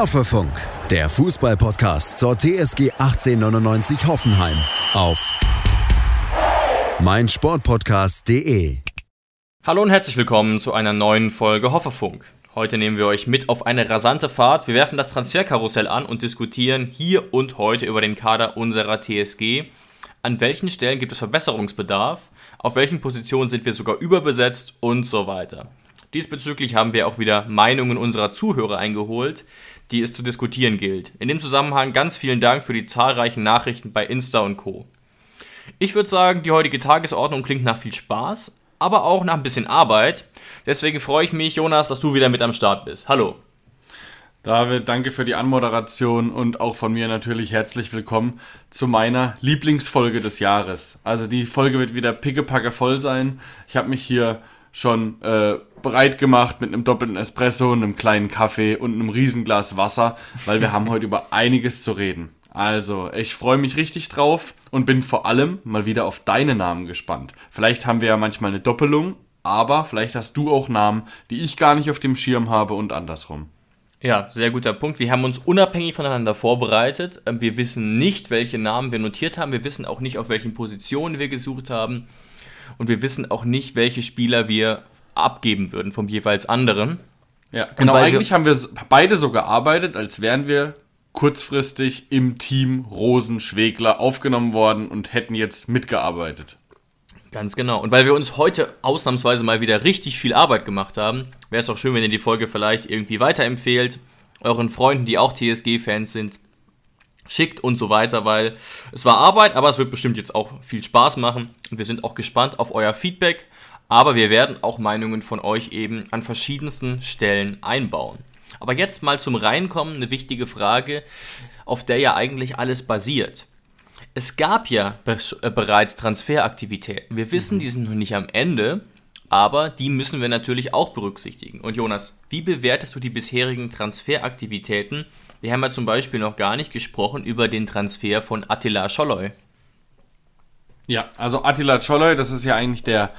Hoffefunk, der Fußballpodcast zur TSG 1899 Hoffenheim auf meinsportpodcast.de. Hallo und herzlich willkommen zu einer neuen Folge Hoffefunk. Heute nehmen wir euch mit auf eine rasante Fahrt. Wir werfen das Transferkarussell an und diskutieren hier und heute über den Kader unserer TSG. An welchen Stellen gibt es Verbesserungsbedarf? Auf welchen Positionen sind wir sogar überbesetzt und so weiter. Diesbezüglich haben wir auch wieder Meinungen unserer Zuhörer eingeholt, die es zu diskutieren gilt. In dem Zusammenhang ganz vielen Dank für die zahlreichen Nachrichten bei Insta und Co. Ich würde sagen, die heutige Tagesordnung klingt nach viel Spaß, aber auch nach ein bisschen Arbeit. Deswegen freue ich mich, Jonas, dass du wieder mit am Start bist. Hallo. David, danke für die Anmoderation und auch von mir natürlich herzlich willkommen zu meiner Lieblingsfolge des Jahres. Also die Folge wird wieder pickepacke voll sein. Ich habe mich hier schon äh, bereit gemacht mit einem doppelten Espresso, einem kleinen Kaffee und einem Riesenglas Wasser, weil wir haben heute über einiges zu reden. Also, ich freue mich richtig drauf und bin vor allem mal wieder auf deine Namen gespannt. Vielleicht haben wir ja manchmal eine Doppelung, aber vielleicht hast du auch Namen, die ich gar nicht auf dem Schirm habe und andersrum. Ja, sehr guter Punkt. Wir haben uns unabhängig voneinander vorbereitet. Ähm, wir wissen nicht, welche Namen wir notiert haben. Wir wissen auch nicht, auf welchen Positionen wir gesucht haben. Und wir wissen auch nicht, welche Spieler wir abgeben würden vom jeweils anderen. Ja, genau. Eigentlich haben wir beide so gearbeitet, als wären wir kurzfristig im Team Rosen-Schwegler aufgenommen worden und hätten jetzt mitgearbeitet. Ganz genau. Und weil wir uns heute ausnahmsweise mal wieder richtig viel Arbeit gemacht haben, wäre es auch schön, wenn ihr die Folge vielleicht irgendwie weiterempfehlt, euren Freunden, die auch TSG-Fans sind, schickt und so weiter, weil es war Arbeit, aber es wird bestimmt jetzt auch viel Spaß machen und wir sind auch gespannt auf euer Feedback, aber wir werden auch Meinungen von euch eben an verschiedensten Stellen einbauen. Aber jetzt mal zum Reinkommen eine wichtige Frage, auf der ja eigentlich alles basiert. Es gab ja be äh, bereits Transferaktivitäten. Wir wissen, mhm. die sind noch nicht am Ende, aber die müssen wir natürlich auch berücksichtigen. Und Jonas, wie bewertest du die bisherigen Transferaktivitäten wir haben ja zum Beispiel noch gar nicht gesprochen über den Transfer von Attila Scholloy. Ja, also Attila Scholloy, das ist ja eigentlich der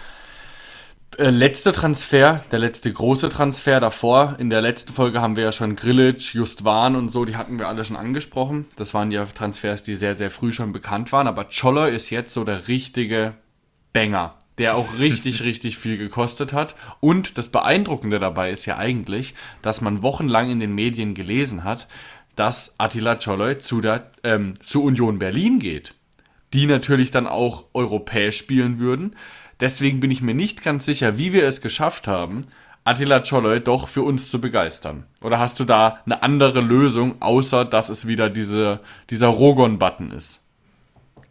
äh, letzte Transfer, der letzte große Transfer davor. In der letzten Folge haben wir ja schon Grillitsch, Justwan und so, die hatten wir alle schon angesprochen. Das waren ja Transfers, die sehr, sehr früh schon bekannt waren. Aber Scholloy ist jetzt so der richtige Banger der auch richtig, richtig viel gekostet hat. Und das Beeindruckende dabei ist ja eigentlich, dass man wochenlang in den Medien gelesen hat, dass Attila Czoloi zu, der, ähm, zu Union Berlin geht. Die natürlich dann auch europäisch spielen würden. Deswegen bin ich mir nicht ganz sicher, wie wir es geschafft haben, Attila Czoloi doch für uns zu begeistern. Oder hast du da eine andere Lösung, außer dass es wieder diese, dieser Rogon-Button ist?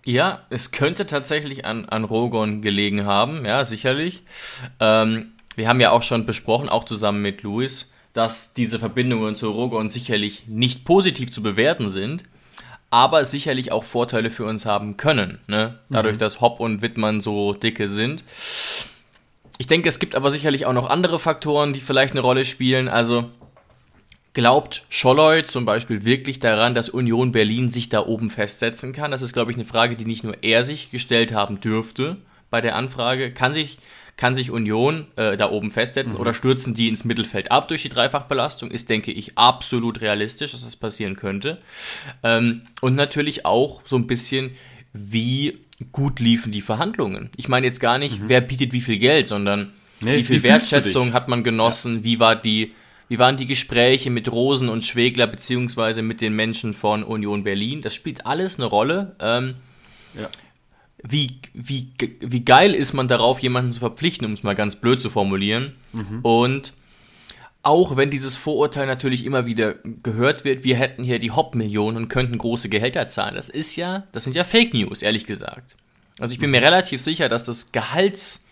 Ja, es könnte tatsächlich an, an Rogon gelegen haben, ja, sicherlich. Ähm, wir haben ja auch schon besprochen, auch zusammen mit Luis, dass diese Verbindungen zu Rogon sicherlich nicht positiv zu bewerten sind, aber sicherlich auch Vorteile für uns haben können, ne? dadurch, mhm. dass Hopp und Wittmann so dicke sind. Ich denke, es gibt aber sicherlich auch noch andere Faktoren, die vielleicht eine Rolle spielen. Also Glaubt Scholloy zum Beispiel wirklich daran, dass Union Berlin sich da oben festsetzen kann? Das ist, glaube ich, eine Frage, die nicht nur er sich gestellt haben dürfte bei der Anfrage. Kann sich, kann sich Union äh, da oben festsetzen mhm. oder stürzen die ins Mittelfeld ab durch die Dreifachbelastung? Ist, denke ich, absolut realistisch, dass das passieren könnte. Ähm, und natürlich auch so ein bisschen, wie gut liefen die Verhandlungen. Ich meine jetzt gar nicht, mhm. wer bietet wie viel Geld, sondern nee, wie viel wie Wertschätzung hat man genossen, ja. wie war die wie waren die Gespräche mit Rosen und Schwegler beziehungsweise mit den Menschen von Union Berlin? Das spielt alles eine Rolle. Ähm, ja. Wie, wie, wie geil ist man darauf, jemanden zu verpflichten, um es mal ganz blöd zu formulieren. Mhm. Und auch wenn dieses Vorurteil natürlich immer wieder gehört wird, wir hätten hier die Hop-Millionen und könnten große Gehälter zahlen. Das ist ja, das sind ja Fake News, ehrlich gesagt. Also ich bin mir relativ sicher, dass das Gehalts,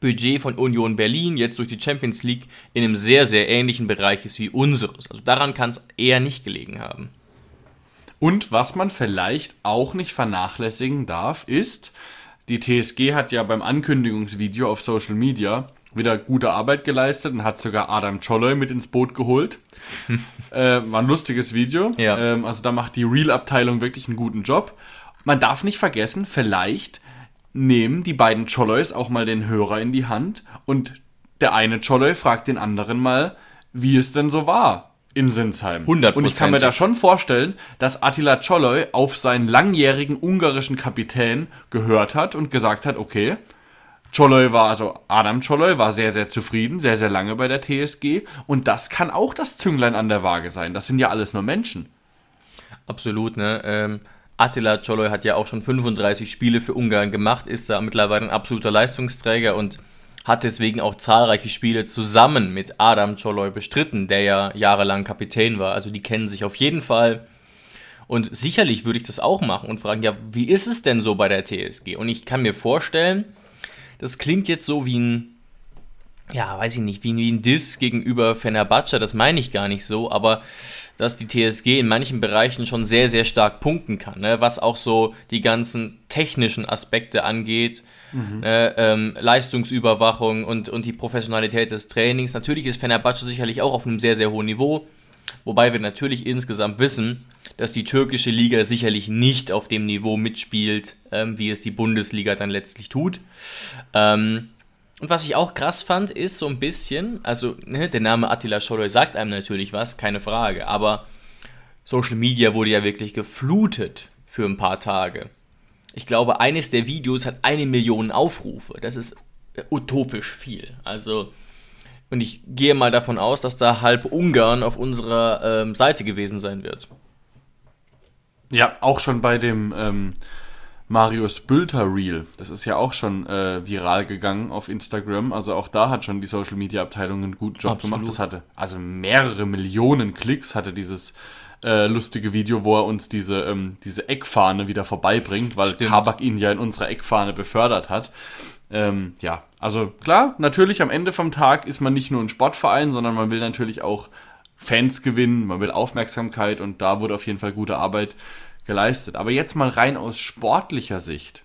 Budget von Union Berlin jetzt durch die Champions League in einem sehr, sehr ähnlichen Bereich ist wie unseres. Also daran kann es eher nicht gelegen haben. Und was man vielleicht auch nicht vernachlässigen darf, ist, die TSG hat ja beim Ankündigungsvideo auf Social Media wieder gute Arbeit geleistet und hat sogar Adam Cholloy mit ins Boot geholt. äh, war ein lustiges Video. Ja. Ähm, also da macht die Real-Abteilung wirklich einen guten Job. Man darf nicht vergessen, vielleicht nehmen die beiden Cholloys auch mal den Hörer in die Hand und der eine Cholloy fragt den anderen mal, wie es denn so war in Sinsheim. 100%. Und ich kann mir da schon vorstellen, dass Attila Czoloi auf seinen langjährigen ungarischen Kapitän gehört hat und gesagt hat, okay, Czoloi war, also Adam Czoloi war sehr, sehr zufrieden, sehr, sehr lange bei der TSG und das kann auch das Zünglein an der Waage sein. Das sind ja alles nur Menschen. Absolut, ne? Ähm, Attila Czoloi hat ja auch schon 35 Spiele für Ungarn gemacht, ist da mittlerweile ein absoluter Leistungsträger und hat deswegen auch zahlreiche Spiele zusammen mit Adam Czoloi bestritten, der ja jahrelang Kapitän war. Also die kennen sich auf jeden Fall. Und sicherlich würde ich das auch machen und fragen, ja, wie ist es denn so bei der TSG? Und ich kann mir vorstellen, das klingt jetzt so wie ein, ja, weiß ich nicht, wie, ein Diss gegenüber Fenerbahce, das meine ich gar nicht so, aber dass die TSG in manchen Bereichen schon sehr, sehr stark punkten kann, ne? was auch so die ganzen technischen Aspekte angeht, mhm. ne? ähm, Leistungsüberwachung und, und die Professionalität des Trainings. Natürlich ist Fenerbahce sicherlich auch auf einem sehr, sehr hohen Niveau, wobei wir natürlich insgesamt wissen, dass die türkische Liga sicherlich nicht auf dem Niveau mitspielt, ähm, wie es die Bundesliga dann letztlich tut. Ähm, und was ich auch krass fand, ist so ein bisschen, also ne, der Name Attila Scholloy sagt einem natürlich was, keine Frage, aber Social Media wurde ja wirklich geflutet für ein paar Tage. Ich glaube, eines der Videos hat eine Million Aufrufe. Das ist utopisch viel. Also, und ich gehe mal davon aus, dass da halb Ungarn auf unserer ähm, Seite gewesen sein wird. Ja, auch schon bei dem ähm, Marius Bülter Reel. Das ist ja auch schon äh, viral gegangen auf Instagram. Also auch da hat schon die Social Media Abteilung einen guten Job Absolut. gemacht. Das hatte also mehrere Millionen Klicks hatte dieses äh, lustige Video, wo er uns diese, ähm, diese Eckfahne wieder vorbeibringt, weil Stimmt. Kabak ihn ja in unserer Eckfahne befördert hat. Ähm, ja, also klar, natürlich am Ende vom Tag ist man nicht nur ein Sportverein, sondern man will natürlich auch Fans gewinnen, man will Aufmerksamkeit und da wurde auf jeden Fall gute Arbeit geleistet. Aber jetzt mal rein aus sportlicher Sicht.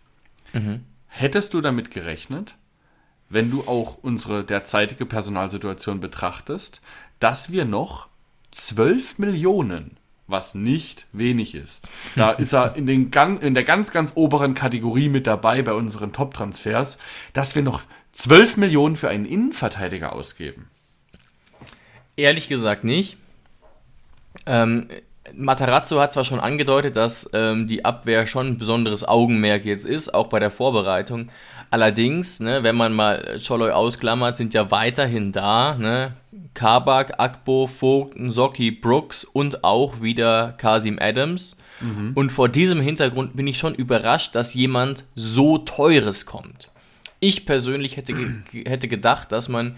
Mhm. Hättest du damit gerechnet, wenn du auch unsere derzeitige Personalsituation betrachtest, dass wir noch 12 Millionen, was nicht wenig ist, da ist er in, den, in der ganz, ganz oberen Kategorie mit dabei bei unseren Top-Transfers, dass wir noch 12 Millionen für einen Innenverteidiger ausgeben? Ehrlich gesagt nicht. Ähm, Matarazzo hat zwar schon angedeutet, dass ähm, die Abwehr schon ein besonderes Augenmerk jetzt ist, auch bei der Vorbereitung. Allerdings, ne, wenn man mal Choloy ausklammert, sind ja weiterhin da ne, Kabak, Akbo, Vogt, Nsoki, Brooks und auch wieder Kasim Adams. Mhm. Und vor diesem Hintergrund bin ich schon überrascht, dass jemand so Teures kommt. Ich persönlich hätte, ge hätte gedacht, dass man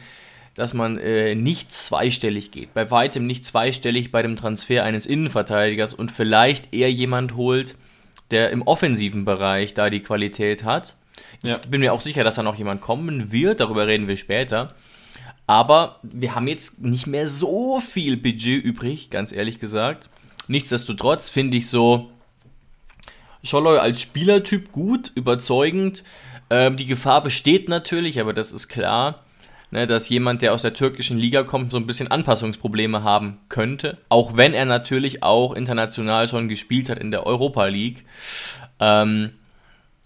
dass man äh, nicht zweistellig geht. Bei weitem nicht zweistellig bei dem Transfer eines Innenverteidigers und vielleicht eher jemand holt, der im offensiven Bereich da die Qualität hat. Ich ja. bin mir auch sicher, dass da noch jemand kommen wird, darüber reden wir später. Aber wir haben jetzt nicht mehr so viel Budget übrig, ganz ehrlich gesagt. Nichtsdestotrotz finde ich so Scholloy als Spielertyp gut, überzeugend. Ähm, die Gefahr besteht natürlich, aber das ist klar ne, dass jemand, der aus der türkischen Liga kommt, so ein bisschen Anpassungsprobleme haben könnte. Auch wenn er natürlich auch international schon gespielt hat in der Europa League. Ähm,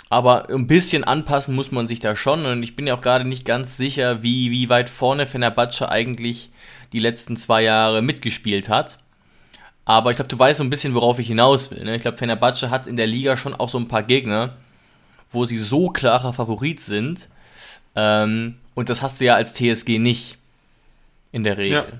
aber ein bisschen anpassen muss man sich da schon. Und ich bin ja auch gerade nicht ganz sicher, wie, wie weit vorne Fenerbahce eigentlich die letzten zwei Jahre mitgespielt hat. Aber ich glaube, du weißt so ein bisschen, worauf ich hinaus will. Ne? Ich glaube, Fenerbahce hat in der Liga schon auch so ein paar Gegner, wo sie so klarer Favorit sind. Ähm, und das hast du ja als TSG nicht. In der Regel.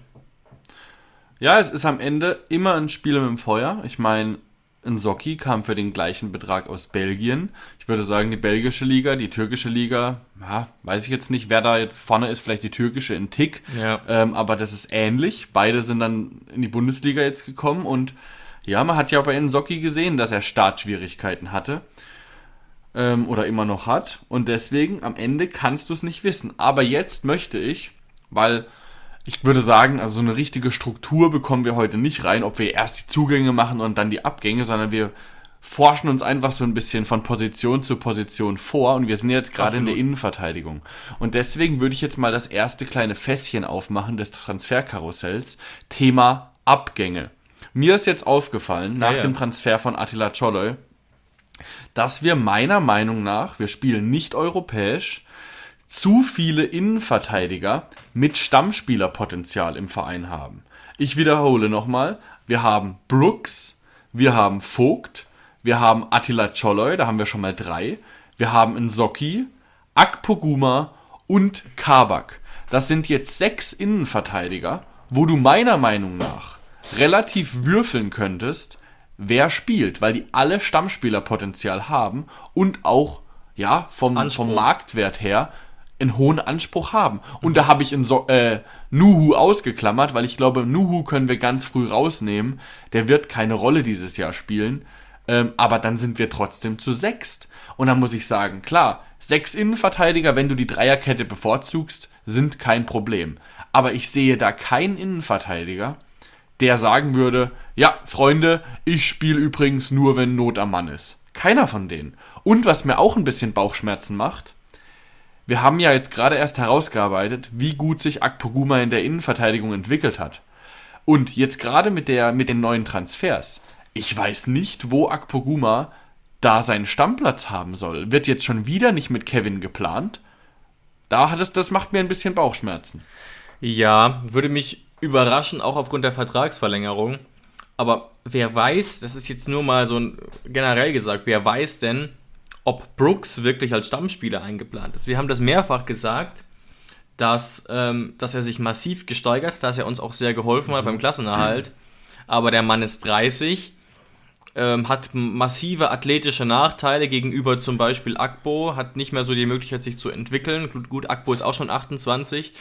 Ja. ja, es ist am Ende immer ein Spiel mit dem Feuer. Ich meine, ein Socki kam für den gleichen Betrag aus Belgien. Ich würde sagen, die belgische Liga, die türkische Liga, ja, weiß ich jetzt nicht, wer da jetzt vorne ist, vielleicht die türkische in Tick. Ja. Ähm, aber das ist ähnlich. Beide sind dann in die Bundesliga jetzt gekommen und ja, man hat ja bei Socki gesehen, dass er Startschwierigkeiten hatte ähm, oder immer noch hat. Und deswegen am Ende kannst du es nicht wissen. Aber jetzt möchte ich, weil ich würde sagen, also so eine richtige Struktur bekommen wir heute nicht rein, ob wir erst die Zugänge machen und dann die Abgänge, sondern wir forschen uns einfach so ein bisschen von Position zu Position vor und wir sind jetzt gerade in der Innenverteidigung. Und deswegen würde ich jetzt mal das erste kleine Fässchen aufmachen des Transferkarussells. Thema Abgänge. Mir ist jetzt aufgefallen, nach ja, ja. dem Transfer von Attila Czoloi, dass wir meiner Meinung nach, wir spielen nicht europäisch, zu viele Innenverteidiger mit Stammspielerpotenzial im Verein haben. Ich wiederhole nochmal. Wir haben Brooks, wir haben Vogt, wir haben Attila Choloy, da haben wir schon mal drei. Wir haben Nsoki, Akpoguma und Kabak. Das sind jetzt sechs Innenverteidiger, wo du meiner Meinung nach relativ würfeln könntest, wer spielt, weil die alle Stammspielerpotenzial haben und auch ja vom, vom Marktwert her einen hohen Anspruch haben. Und da habe ich in so äh, Nuhu ausgeklammert, weil ich glaube, Nuhu können wir ganz früh rausnehmen. Der wird keine Rolle dieses Jahr spielen. Ähm, aber dann sind wir trotzdem zu sechst. Und dann muss ich sagen, klar, sechs Innenverteidiger, wenn du die Dreierkette bevorzugst, sind kein Problem. Aber ich sehe da keinen Innenverteidiger, der sagen würde, ja, Freunde, ich spiele übrigens nur, wenn Not am Mann ist. Keiner von denen. Und was mir auch ein bisschen Bauchschmerzen macht, wir haben ja jetzt gerade erst herausgearbeitet, wie gut sich Akpoguma in der Innenverteidigung entwickelt hat. Und jetzt gerade mit, der, mit den neuen Transfers ich weiß nicht, wo Akpoguma da seinen Stammplatz haben soll. Wird jetzt schon wieder nicht mit Kevin geplant? Da hat es, das macht mir ein bisschen Bauchschmerzen. Ja, würde mich überraschen, auch aufgrund der Vertragsverlängerung. Aber wer weiß, das ist jetzt nur mal so ein, generell gesagt, wer weiß denn, ob Brooks wirklich als Stammspieler eingeplant ist? Wir haben das mehrfach gesagt, dass, ähm, dass er sich massiv gesteigert hat, dass er uns auch sehr geholfen hat mhm. beim Klassenerhalt. Aber der Mann ist 30 ähm, hat massive athletische Nachteile gegenüber zum Beispiel Akbo, hat nicht mehr so die Möglichkeit, sich zu entwickeln. Gut, gut Akbo ist auch schon 28.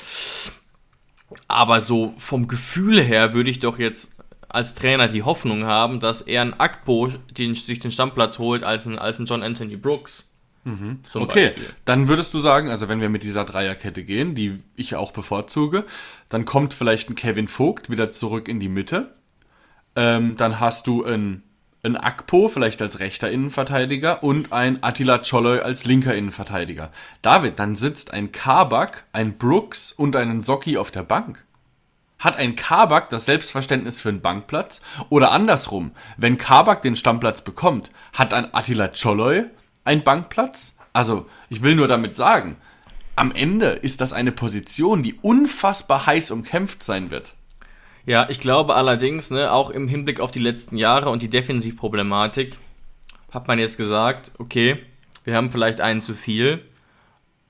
Aber so vom Gefühl her würde ich doch jetzt als Trainer die Hoffnung haben, dass er ein Akbo den, sich den Stammplatz holt als ein, als ein John Anthony Brooks. Mhm. okay, Beispiel. dann würdest du sagen, also wenn wir mit dieser Dreierkette gehen, die ich auch bevorzuge, dann kommt vielleicht ein Kevin Vogt wieder zurück in die Mitte. Ähm, dann hast du ein ein Akpo, vielleicht als rechter Innenverteidiger, und ein Attila Choloy als linker Innenverteidiger. David, dann sitzt ein Kabak, ein Brooks und ein Socki auf der Bank. Hat ein Kabak das Selbstverständnis für einen Bankplatz? Oder andersrum, wenn Kabak den Stammplatz bekommt, hat ein Attila Choloy einen Bankplatz? Also, ich will nur damit sagen, am Ende ist das eine Position, die unfassbar heiß umkämpft sein wird. Ja, ich glaube allerdings, ne, auch im Hinblick auf die letzten Jahre und die Defensivproblematik, hat man jetzt gesagt, okay, wir haben vielleicht einen zu viel,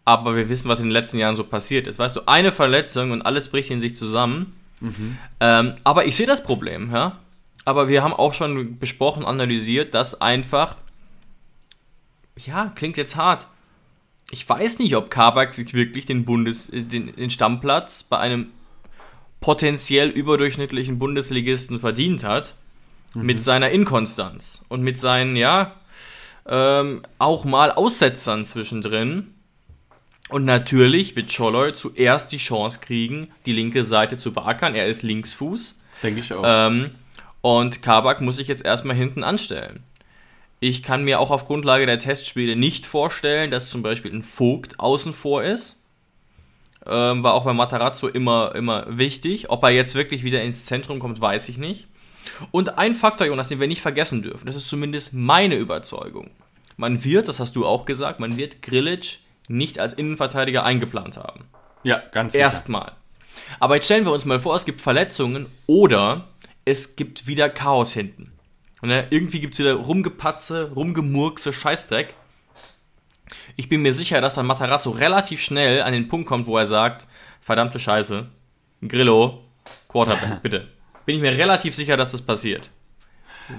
aber wir wissen, was in den letzten Jahren so passiert ist. Weißt du, eine Verletzung und alles bricht in sich zusammen. Mhm. Ähm, aber ich sehe das Problem, ja. Aber wir haben auch schon besprochen, analysiert, dass einfach, ja, klingt jetzt hart. Ich weiß nicht, ob Kabak sich wirklich den Bundes, den, den Stammplatz bei einem potenziell überdurchschnittlichen Bundesligisten verdient hat, mhm. mit seiner Inkonstanz und mit seinen, ja, ähm, auch mal Aussetzern zwischendrin. Und natürlich wird Scholloy zuerst die Chance kriegen, die linke Seite zu beackern. Er ist Linksfuß. Denke ich auch. Ähm, und Kabak muss sich jetzt erstmal hinten anstellen. Ich kann mir auch auf Grundlage der Testspiele nicht vorstellen, dass zum Beispiel ein Vogt außen vor ist ähm, war auch bei Matarazzo immer, immer wichtig. Ob er jetzt wirklich wieder ins Zentrum kommt, weiß ich nicht. Und ein Faktor, Jonas, den wir nicht vergessen dürfen, das ist zumindest meine Überzeugung. Man wird, das hast du auch gesagt, man wird Grilic nicht als Innenverteidiger eingeplant haben. Ja, ganz sicher. Erstmal. Aber jetzt stellen wir uns mal vor, es gibt Verletzungen oder es gibt wieder Chaos hinten. Und, ne, irgendwie gibt es wieder Rumgepatze, Rumgemurkse, Scheißdreck. Ich bin mir sicher, dass dann Matarazzo relativ schnell an den Punkt kommt, wo er sagt, verdammte Scheiße, Grillo, Quarterback, bitte. Bin ich mir relativ sicher, dass das passiert.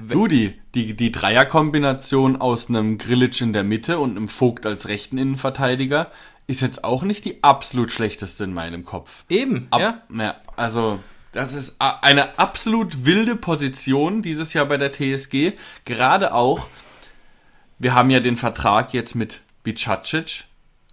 Du, die, die, die Dreierkombination aus einem Grillitsch in der Mitte und einem Vogt als rechten Innenverteidiger ist jetzt auch nicht die absolut schlechteste in meinem Kopf. Eben, Ab, ja. ja. Also, das ist eine absolut wilde Position dieses Jahr bei der TSG. Gerade auch, wir haben ja den Vertrag jetzt mit Bicacic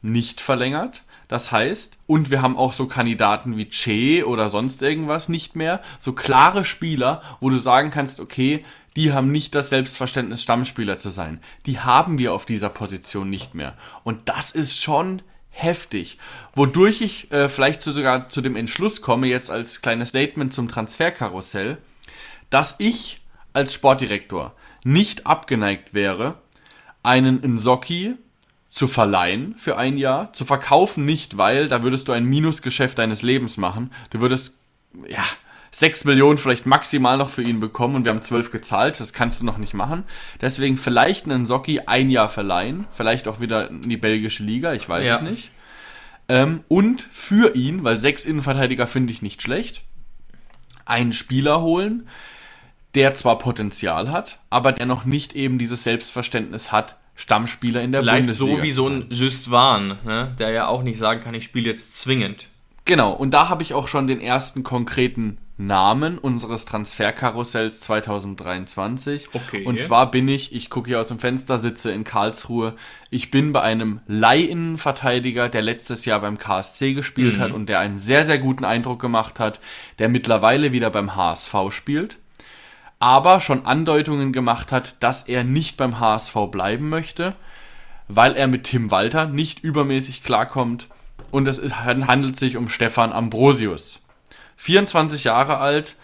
nicht verlängert. Das heißt, und wir haben auch so Kandidaten wie Che oder sonst irgendwas nicht mehr. So klare Spieler, wo du sagen kannst, okay, die haben nicht das Selbstverständnis, Stammspieler zu sein. Die haben wir auf dieser Position nicht mehr. Und das ist schon heftig. Wodurch ich äh, vielleicht zu, sogar zu dem Entschluss komme, jetzt als kleines Statement zum Transferkarussell, dass ich als Sportdirektor nicht abgeneigt wäre, einen Nsocki zu verleihen für ein Jahr, zu verkaufen nicht, weil da würdest du ein Minusgeschäft deines Lebens machen. Du würdest, ja, 6 Millionen vielleicht maximal noch für ihn bekommen und wir haben 12 gezahlt. Das kannst du noch nicht machen. Deswegen vielleicht einen Socki ein Jahr verleihen. Vielleicht auch wieder in die belgische Liga, ich weiß Ja. es nicht. Ähm, und für ihn, weil sechs Innenverteidiger finde ich nicht schlecht, einen Spieler holen, der zwar Potenzial hat, aber der noch nicht eben dieses Selbstverständnis hat, Stammspieler in der Vielleicht Bundesliga so wie so ein Just Van, ne? der ja auch nicht sagen kann, ich spiele jetzt zwingend. Genau, und da habe ich auch schon den ersten konkreten Namen unseres Transferkarussells 2023. Okay. Und zwar bin ich, ich gucke hier aus dem Fenster, sitze in Karlsruhe, ich bin bei einem Leihinnenverteidiger, der letztes Jahr beim KSC gespielt hat und der einen sehr, sehr guten Eindruck gemacht hat, der mittlerweile wieder beim HSV spielt, aber schon Andeutungen gemacht hat, dass er nicht beim HSV bleiben möchte, weil er mit Tim Walter nicht übermäßig klarkommt. Und es handelt sich um Stefan Ambrosius. 24 Jahre alt,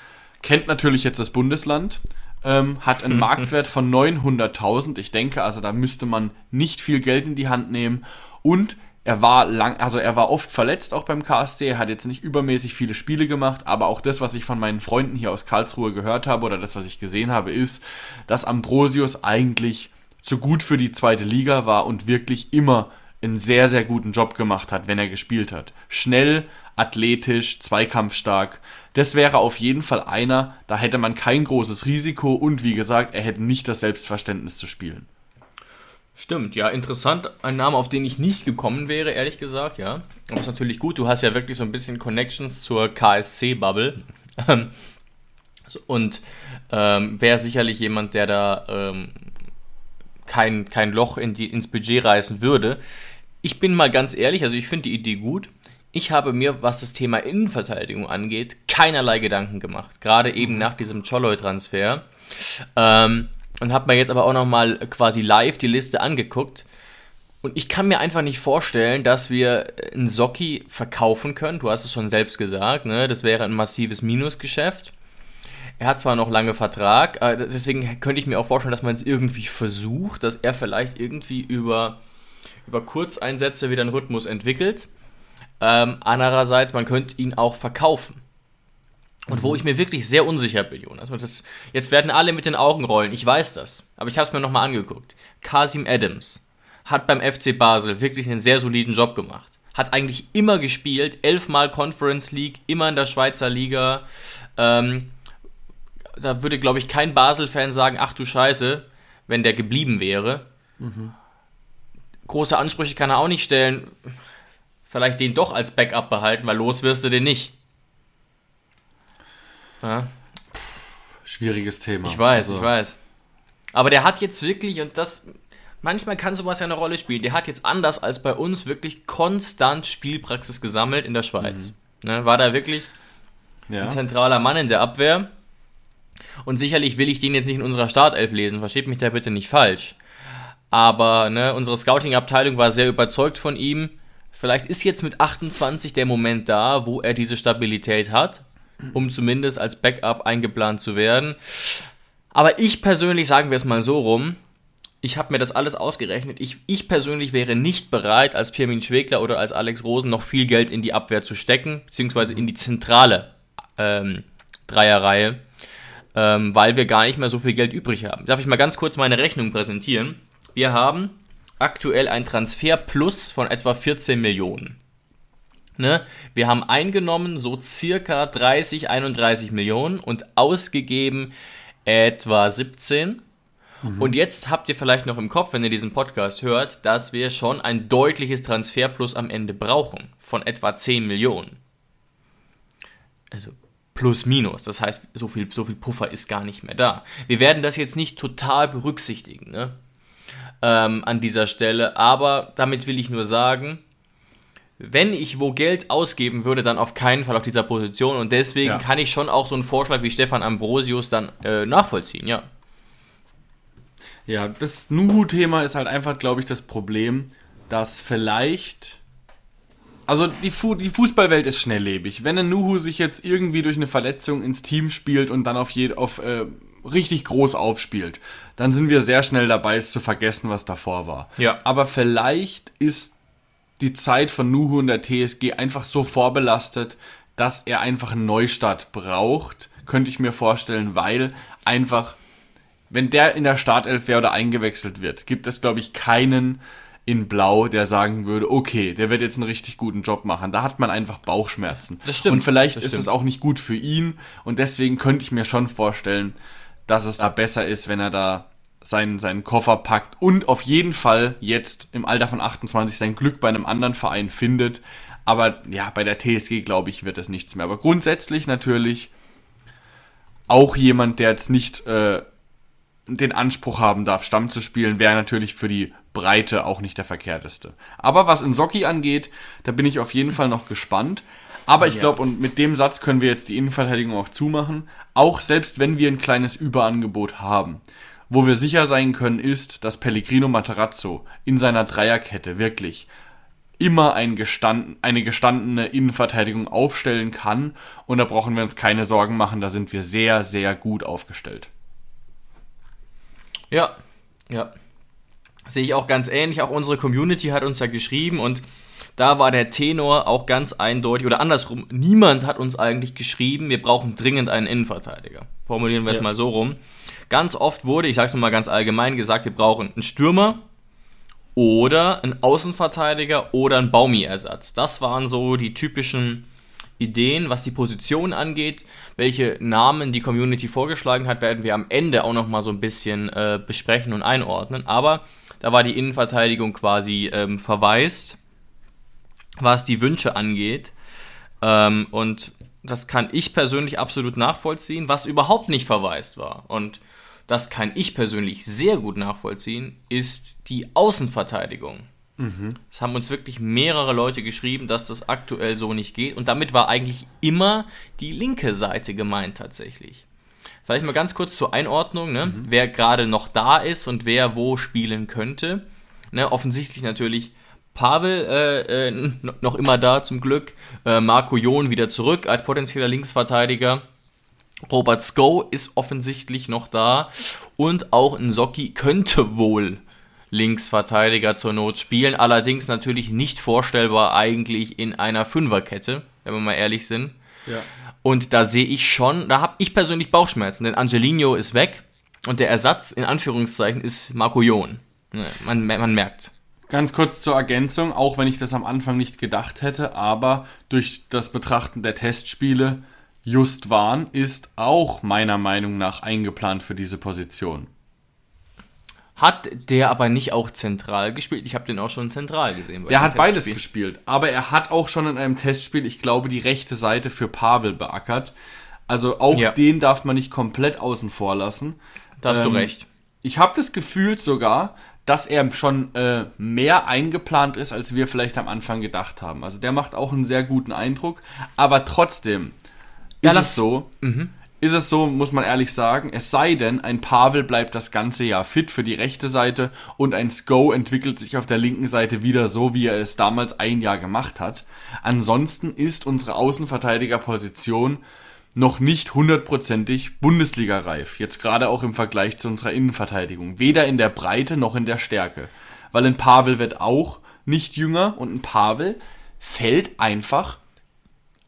kennt natürlich jetzt das Bundesland, ähm, hat einen Marktwert von 900.000. Ich denke, also da müsste man nicht viel Geld in die Hand nehmen. Und er war lang, also er war oft verletzt auch beim KSC, hat jetzt nicht übermäßig viele Spiele gemacht, aber auch das, was ich von meinen Freunden hier aus Karlsruhe gehört habe oder das, was ich gesehen habe, ist, dass Ambrosius eigentlich zu gut für die zweite Liga war und wirklich immer einen sehr, sehr guten Job gemacht hat, wenn er gespielt hat. Schnell, athletisch, zweikampfstark. Das wäre auf jeden Fall einer, da hätte man kein großes Risiko und wie gesagt, er hätte nicht das Selbstverständnis zu spielen. Stimmt, ja, interessant. Ein Name, auf den ich nicht gekommen wäre, ehrlich gesagt, ja. Aber ist natürlich gut, du hast ja wirklich so ein bisschen Connections zur KSC-Bubble. Ähm, Und ähm, wäre sicherlich jemand, der da ähm, kein, kein Loch in die, ins Budget reißen würde. Ich bin mal ganz ehrlich, also ich finde die Idee gut. Ich habe mir, was das Thema Innenverteidigung angeht, keinerlei Gedanken gemacht. Gerade eben nach diesem Choloy-Transfer. Ähm, und habe mir jetzt aber auch nochmal quasi live die Liste angeguckt. Und ich kann mir einfach nicht vorstellen, dass wir einen Socki verkaufen können. Du hast es schon selbst gesagt, ne? das wäre ein massives Minusgeschäft. Er hat zwar noch lange Vertrag, äh, deswegen könnte ich mir auch vorstellen, dass man es irgendwie versucht, dass er vielleicht irgendwie über, über Kurzeinsätze wieder einen Rhythmus entwickelt. Ähm, andererseits, man könnte ihn auch verkaufen. Und wo ich mir wirklich sehr unsicher bin, Jonas. Und das, jetzt werden alle mit den Augen rollen, ich weiß das. Aber ich habe es mir nochmal angeguckt. Kasim Adams hat beim FC Basel wirklich einen sehr soliden Job gemacht. Hat eigentlich immer gespielt, elfmal Conference League, immer in der Schweizer Liga. Ähm, da würde, glaube ich, kein Basel-Fan sagen, ach du Scheiße, wenn der geblieben wäre. Große Ansprüche kann er auch nicht stellen. Vielleicht den doch als Backup behalten, weil los wirst du den nicht. Ja, Schwieriges Thema. ich weiß, Also, ich weiß. Aber der hat jetzt wirklich, und das, manchmal kann sowas ja eine Rolle spielen, der hat jetzt anders als bei uns wirklich konstant Spielpraxis gesammelt in der Schweiz. Ne, war da wirklich Ja. ein zentraler Mann in der Abwehr. Und sicherlich will ich den jetzt nicht in unserer Startelf lesen, versteht mich da bitte nicht falsch. Aber ne, unsere Scouting-Abteilung war sehr überzeugt von ihm. Vielleicht ist jetzt mit 28 der Moment da, wo er diese Stabilität hat, um zumindest als Backup eingeplant zu werden. Aber ich persönlich, sagen wir es mal so rum, ich habe mir das alles ausgerechnet. Ich, ich persönlich wäre nicht bereit, als Pirmin Schwegler oder als Alex Rosen noch viel Geld in die Abwehr zu stecken, beziehungsweise in die zentrale ähm, Dreierreihe, ähm, weil wir gar nicht mehr so viel Geld übrig haben. Darf ich mal ganz kurz meine Rechnung präsentieren? Wir haben aktuell ein Transfer plus von etwa 14 Millionen. Ne? Wir haben eingenommen so circa 30, 31 Millionen und ausgegeben etwa 17. Und jetzt habt ihr vielleicht noch im Kopf, wenn ihr diesen Podcast hört, dass wir schon ein deutliches Transferplus am Ende brauchen von etwa 10 Millionen. Also plus minus. Das heißt, so viel, so viel Puffer ist gar nicht mehr da. Wir werden das jetzt nicht total berücksichtigen ne? ähm, an dieser Stelle, aber damit will ich nur sagen, wenn ich wo Geld ausgeben würde, dann auf keinen Fall auf dieser Position und deswegen Ja. kann ich schon auch so einen Vorschlag wie Stefan Ambrosius dann äh, nachvollziehen, ja. Ja, das Nuhu-Thema ist halt einfach, glaube ich, das Problem, dass vielleicht. Also die, Fu die Fußballwelt ist schnelllebig. Wenn ein Nuhu sich jetzt irgendwie durch eine Verletzung ins Team spielt und dann auf, je auf äh, richtig groß aufspielt, dann sind wir sehr schnell dabei, es zu vergessen, was davor war. Ja. Aber vielleicht ist die Zeit von Nuhu und der TSG einfach so vorbelastet, dass er einfach einen Neustart braucht, könnte ich mir vorstellen, weil einfach, wenn der in der Startelf wäre oder eingewechselt wird, gibt es, glaube ich, keinen in Blau, der sagen würde, okay, der wird jetzt einen richtig guten Job machen. Da hat man einfach Bauchschmerzen. Das stimmt. Und vielleicht ist es auch nicht gut für ihn. Und deswegen könnte ich mir schon vorstellen, dass es da besser ist, wenn er da seinen, seinen Koffer packt und auf jeden Fall jetzt im Alter von 28 sein Glück bei einem anderen Verein findet. Aber ja, bei der TSG, glaube ich, wird es nichts mehr. Aber grundsätzlich natürlich auch jemand, der jetzt nicht äh, den Anspruch haben darf, Stamm zu spielen, wäre natürlich für die Breite auch nicht der verkehrteste. Aber was Insocki angeht, da bin ich auf jeden Fall noch gespannt. Aber ich Ja. glaube, und mit dem Satz können wir jetzt die Innenverteidigung auch zumachen, auch selbst wenn wir ein kleines Überangebot haben, wo wir sicher sein können, ist, dass Pellegrino Materazzo in seiner Dreierkette wirklich immer ein gestanden, eine gestandene Innenverteidigung aufstellen kann. Und da brauchen wir uns keine Sorgen machen, da sind wir sehr, sehr gut aufgestellt. Ja, ja. Sehe ich auch ganz ähnlich. Auch unsere Community hat uns ja geschrieben und da war der Tenor auch ganz eindeutig oder andersrum. Niemand hat uns eigentlich geschrieben, wir brauchen dringend einen Innenverteidiger. Formulieren wir es Ja. mal so rum. Ganz oft wurde, ich sage es mal ganz allgemein gesagt, wir brauchen einen Stürmer oder einen Außenverteidiger oder einen Baumi-Ersatz. Das waren so die typischen Ideen, was die Position angeht. Welche Namen die Community vorgeschlagen hat, werden wir am Ende auch nochmal so ein bisschen äh, besprechen und einordnen. Aber da war die Innenverteidigung quasi ähm, verwaist, was die Wünsche angeht. Ähm, und das kann ich persönlich absolut nachvollziehen, was überhaupt nicht verwaist war. Und das kann ich persönlich sehr gut nachvollziehen, ist die Außenverteidigung. Es haben uns wirklich mehrere Leute geschrieben, dass das aktuell so nicht geht. Und damit war eigentlich immer die linke Seite gemeint tatsächlich. Vielleicht mal ganz kurz zur Einordnung, ne? wer gerade noch da ist und wer wo spielen könnte. Ne? Offensichtlich natürlich Pavel äh, äh, noch immer da zum Glück. Äh, Marco Jon wieder zurück als potenzieller Linksverteidiger. Robert Sko ist offensichtlich noch da. Und auch Nsocki könnte wohl Linksverteidiger zur Not spielen. Allerdings natürlich nicht vorstellbar eigentlich in einer Fünferkette, wenn wir mal ehrlich sind. Ja. Und da sehe ich schon, da habe ich persönlich Bauchschmerzen, denn Angelino ist weg und der Ersatz in Anführungszeichen ist Marco Jon. Ne, Man, man merkt. Ganz kurz zur Ergänzung, auch wenn ich das am Anfang nicht gedacht hätte, aber durch das Betrachten der Testspiele, Just Wahn ist auch meiner Meinung nach eingeplant für diese Position. Hat der aber nicht auch zentral gespielt? Ich habe den auch schon zentral gesehen. Der hat beides gespielt, aber er hat auch schon in einem Testspiel, ich glaube, die rechte Seite für Pavel beackert. Also auch Ja. den darf man nicht komplett außen vor lassen. Da hast Ähm, du recht. Ich habe das Gefühl sogar, dass er schon äh, mehr eingeplant ist, als wir vielleicht am Anfang gedacht haben. Also der macht auch einen sehr guten Eindruck, aber trotzdem Ja, ist lass- es so, ist es so, muss man ehrlich sagen, es sei denn, ein Pavel bleibt das ganze Jahr fit für die rechte Seite und ein Sko entwickelt sich auf der linken Seite wieder so, wie er es damals ein Jahr gemacht hat. Ansonsten ist unsere Außenverteidigerposition noch nicht hundertprozentig Bundesliga-reif. Jetzt gerade auch im Vergleich zu unserer Innenverteidigung. Weder in der Breite noch in der Stärke. Weil ein Pavel wird auch nicht jünger und ein Pavel fällt einfach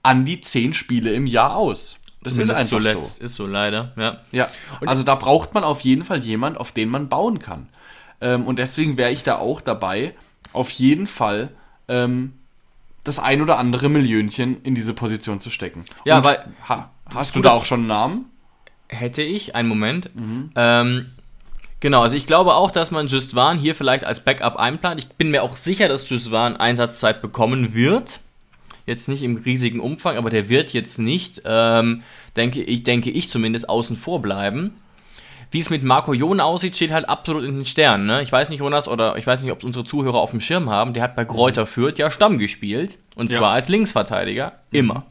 an die zehn Spiele im Jahr aus. Das Zumindest ist einfach zuletzt. so. Ist so leider, ja. Ja, also da braucht man auf jeden Fall jemand, auf den man bauen kann. Ähm, und deswegen wäre ich da auch dabei, auf jeden Fall ähm, das ein oder andere Millionchen in diese Position zu stecken. Ja, und weil- ha, hast du da auch schon einen Namen? Hätte ich, einen Moment. Ähm, genau, also ich glaube auch, dass man Justwan hier vielleicht als Backup einplant. Ich bin mir auch sicher, dass Justwan Einsatzzeit bekommen wird. Jetzt nicht im riesigen Umfang, aber der wird jetzt nicht, ähm, denke ich, denke ich zumindest, außen vor bleiben. Wie es mit Marco Jon aussieht, steht halt absolut in den Sternen. Ne? Ich weiß nicht, Jonas, oder ich weiß nicht, ob es unsere Zuhörer auf dem Schirm haben. Der hat bei Kräuter Fürth ja Stamm gespielt. Und Ja. zwar als Linksverteidiger. Immer.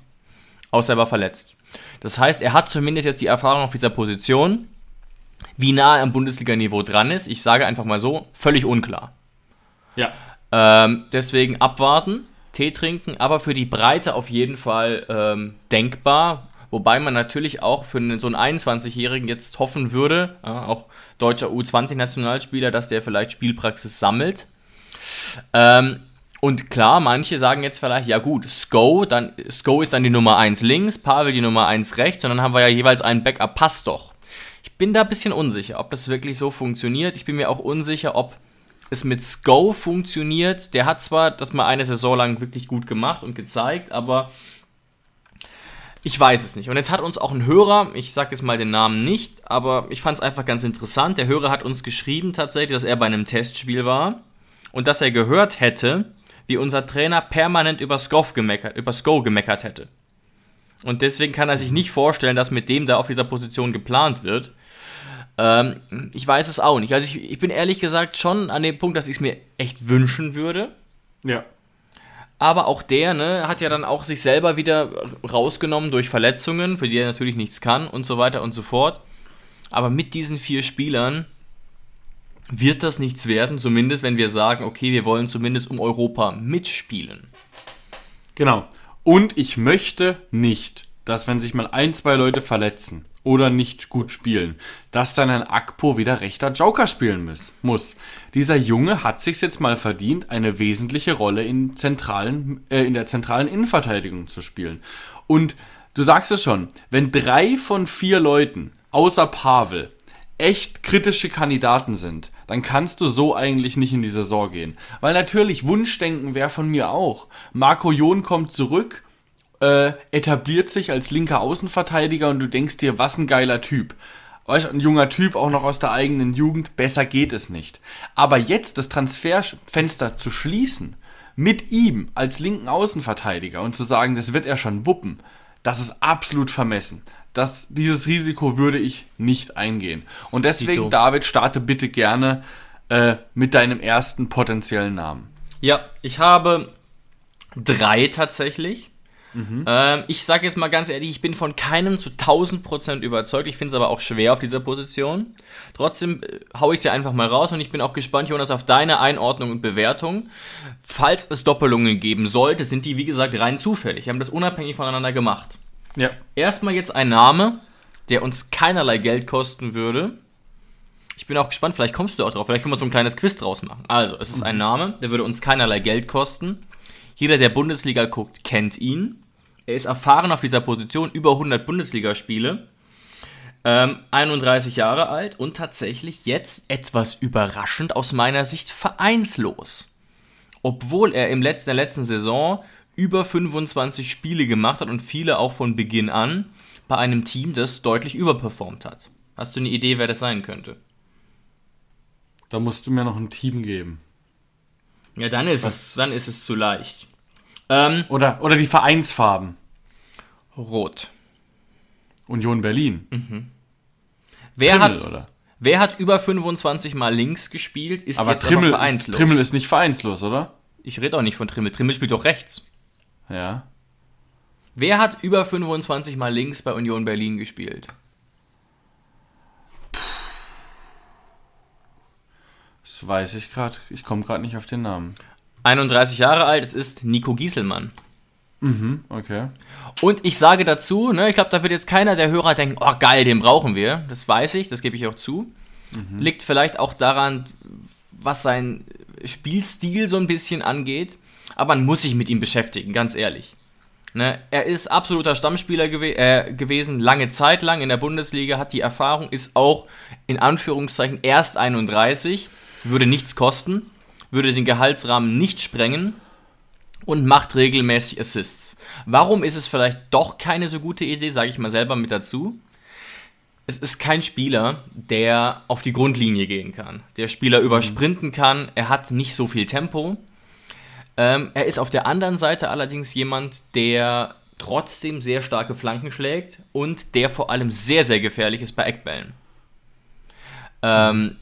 Außer er war verletzt. Das heißt, er hat zumindest jetzt die Erfahrung auf dieser Position. Wie nah er am Bundesliga-Niveau dran ist, ich sage einfach mal so, völlig unklar. Ja. Ähm, deswegen abwarten, Tee trinken, aber für die Breite auf jeden Fall ähm, denkbar. Wobei man natürlich auch für einen, so einen 21-Jährigen jetzt hoffen würde, ja, auch deutscher U20-Nationalspieler, dass der vielleicht Spielpraxis sammelt. Ähm, Und klar, manche sagen jetzt vielleicht, ja gut, Sko, dann, Sko ist dann die Nummer 1 links, Pavel die Nummer 1 rechts und dann haben wir ja jeweils einen Backup, passt doch. Ich bin da ein bisschen unsicher, ob das wirklich so funktioniert. Ich bin mir auch unsicher, ob es mit Sko funktioniert. Der hat zwar das mal eine Saison lang wirklich gut gemacht und gezeigt, aber ich weiß es nicht. Und jetzt hat uns auch ein Hörer, ich sage jetzt mal den Namen nicht, aber ich fand es einfach ganz interessant. Der Hörer hat uns geschrieben tatsächlich, dass er bei einem Testspiel war und dass er gehört hätte, wie unser Trainer permanent über Skov gemeckert, über Sko gemeckert hätte. Und deswegen kann er sich nicht vorstellen, dass mit dem da auf dieser Position geplant wird. Ähm, ich weiß es auch nicht. Also ich, ich bin ehrlich gesagt schon an dem Punkt, dass ich es mir echt wünschen würde. Ja. Aber auch der ne, hat ja dann auch sich selber wieder rausgenommen durch Verletzungen, für die er natürlich nichts kann und so weiter und so fort. Aber mit diesen vier Spielern wird das nichts werden, zumindest wenn wir sagen, okay, wir wollen zumindest um Europa mitspielen. Genau. Und ich möchte nicht, dass wenn sich mal ein, zwei Leute verletzen oder nicht gut spielen, dass dann ein Akpo wieder rechter Joker spielen muss. Dieser Junge hat sich jetzt mal verdient, eine wesentliche Rolle in, zentralen, äh, in der zentralen Innenverteidigung zu spielen. Und du sagst es schon, wenn drei von vier Leuten, außer Pavel, echt kritische Kandidaten sind, dann kannst du so eigentlich nicht in die Saison gehen. Weil natürlich Wunschdenken wäre von mir auch. Marco Jon kommt zurück, äh, etabliert sich als linker Außenverteidiger und du denkst dir, was ein geiler Typ. Weißt, ein junger Typ, auch noch aus der eigenen Jugend, besser geht es nicht. Aber jetzt das Transferfenster zu schließen, mit ihm als linken Außenverteidiger und zu sagen, das wird er schon wuppen, das ist absolut vermessen. Das, dieses Risiko würde ich nicht eingehen. Und deswegen, Tito. David, starte bitte gerne äh, mit deinem ersten potenziellen Namen. Ja, ich habe drei tatsächlich. Mhm. Ähm, ich sage jetzt mal ganz ehrlich, ich bin von keinem zu 1000% überzeugt. Ich finde es aber auch schwer auf dieser Position. Trotzdem äh, haue ich sie einfach mal raus und ich bin auch gespannt, Jonas, auf deine Einordnung und Bewertung. Falls es Doppelungen geben sollte, sind die, wie gesagt, rein zufällig. Wir haben das unabhängig voneinander gemacht. Ja. Erstmal jetzt ein Name, der uns keinerlei Geld kosten würde. Ich bin auch gespannt, vielleicht kommst du auch drauf. Vielleicht können wir so ein kleines Quiz draus machen. Also, es ist ein Name, der würde uns keinerlei Geld kosten. Jeder, der Bundesliga guckt, kennt ihn. Er ist erfahren auf dieser Position, über 100 Bundesligaspiele. Ähm, 31 Jahre alt und tatsächlich jetzt etwas überraschend aus meiner Sicht vereinslos. Obwohl er im letzten, der letzten Saison über 25 Spiele gemacht hat und viele auch von Beginn an bei einem Team, das deutlich überperformt hat. Hast du eine Idee, wer das sein könnte? Da musst du mir noch ein Team geben. Ja, dann ist, es, dann ist es zu leicht. Ähm, oder, oder die Vereinsfarben. Rot. Union Berlin. Mhm. Wer, Trimmel, hat, oder? wer hat über 25 Mal links gespielt, ist aber jetzt Trimmel aber vereinslos. Ist, Trimmel ist nicht vereinslos, oder? Ich rede auch nicht von Trimmel. Trimmel spielt doch rechts. Ja. Wer hat über 25 Mal links bei Union Berlin gespielt? Das weiß ich gerade. Ich komme gerade nicht auf den Namen. 31 Jahre alt, es ist Nico Gieselmann. Mhm, okay. Und ich sage dazu, ne, ich glaube, da wird jetzt keiner der Hörer denken, oh geil, den brauchen wir. Das weiß ich, das gebe ich auch zu. Mhm. Liegt vielleicht auch daran, was sein Spielstil so ein bisschen angeht aber man muss sich mit ihm beschäftigen, ganz ehrlich. Ne, er ist absoluter Stammspieler gew äh, gewesen, lange Zeit lang in der Bundesliga, hat die Erfahrung, ist auch in Anführungszeichen erst 31, würde nichts kosten, würde den Gehaltsrahmen nicht sprengen und macht regelmäßig Assists. Warum ist es vielleicht doch keine so gute Idee, sage ich mal selber mit dazu? Es ist kein Spieler, der auf die Grundlinie gehen kann. Der Spieler mhm. übersprinten kann, er hat nicht so viel Tempo ähm, er ist auf der anderen Seite allerdings jemand, der trotzdem sehr starke Flanken schlägt und der vor allem sehr, sehr gefährlich ist bei Eckbällen. Ähm,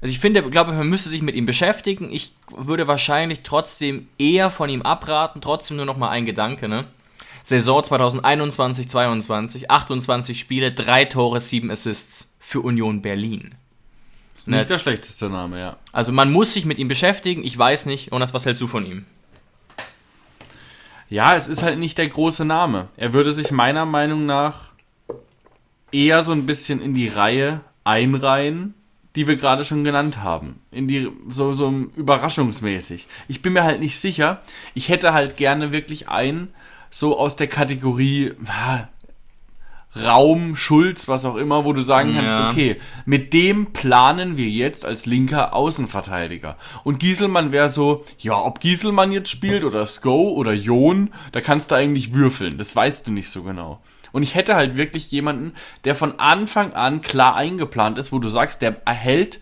also ich finde, glaube, man müsste sich mit ihm beschäftigen. Ich würde wahrscheinlich trotzdem eher von ihm abraten. Trotzdem nur noch mal ein Gedanke, ne? Saison 2021-22, 28 Spiele, 3 Tore, 7 Assists für Union Berlin. Nicht ne? der schlechteste Name, ja. Also man muss sich mit ihm beschäftigen. Ich weiß nicht. Jonas, was hältst du von ihm? Ja, es ist halt nicht der große Name. Er würde sich meiner Meinung nach eher so ein bisschen in die Reihe einreihen die wir gerade schon genannt haben. In die, so, so überraschungsmäßig. Ich bin mir halt nicht sicher. Ich hätte halt gerne wirklich einen, so aus der Kategorie, Raum, Schulz, was auch immer, wo du sagen kannst, ja. okay, mit dem planen wir jetzt als linker Außenverteidiger. Und Gieselmann wäre so, ja, ob Gieselmann jetzt spielt oder Sko oder Jon, da kannst du eigentlich würfeln. Das weißt du nicht so genau. Und ich hätte halt wirklich jemanden, der von Anfang an klar eingeplant ist, wo du sagst, der erhält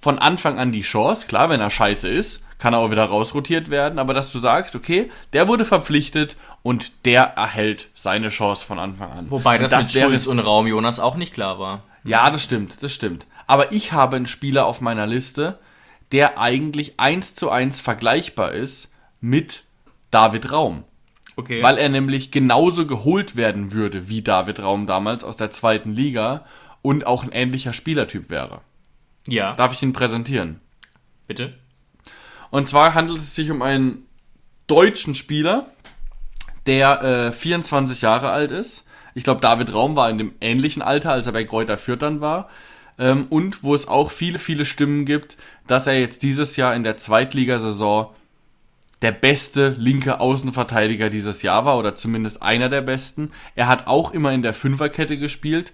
von Anfang an die Chance. Klar, wenn er scheiße ist, kann er auch wieder rausrotiert werden, aber dass du sagst, okay, der wurde verpflichtet und der erhält seine Chance von Anfang an. Wobei das, das mit Schulz und Raum Jonas auch nicht klar war. Ja, das stimmt, das stimmt. Aber ich habe einen Spieler auf meiner Liste, der eigentlich eins zu eins vergleichbar ist mit David Raum. Okay. Weil er nämlich genauso geholt werden würde wie David Raum damals aus der zweiten Liga und auch ein ähnlicher Spielertyp wäre. Ja. Darf ich ihn präsentieren? Bitte. Und zwar handelt es sich um einen deutschen Spieler, der äh, 24 Jahre alt ist. Ich glaube, David Raum war in dem ähnlichen Alter, als er bei Kräuter Fürth dann war. Ähm, und wo es auch viele, viele Stimmen gibt, dass er jetzt dieses Jahr in der Zweitligasaison der beste linke Außenverteidiger dieses Jahr war oder zumindest einer der besten. Er hat auch immer in der Fünferkette gespielt,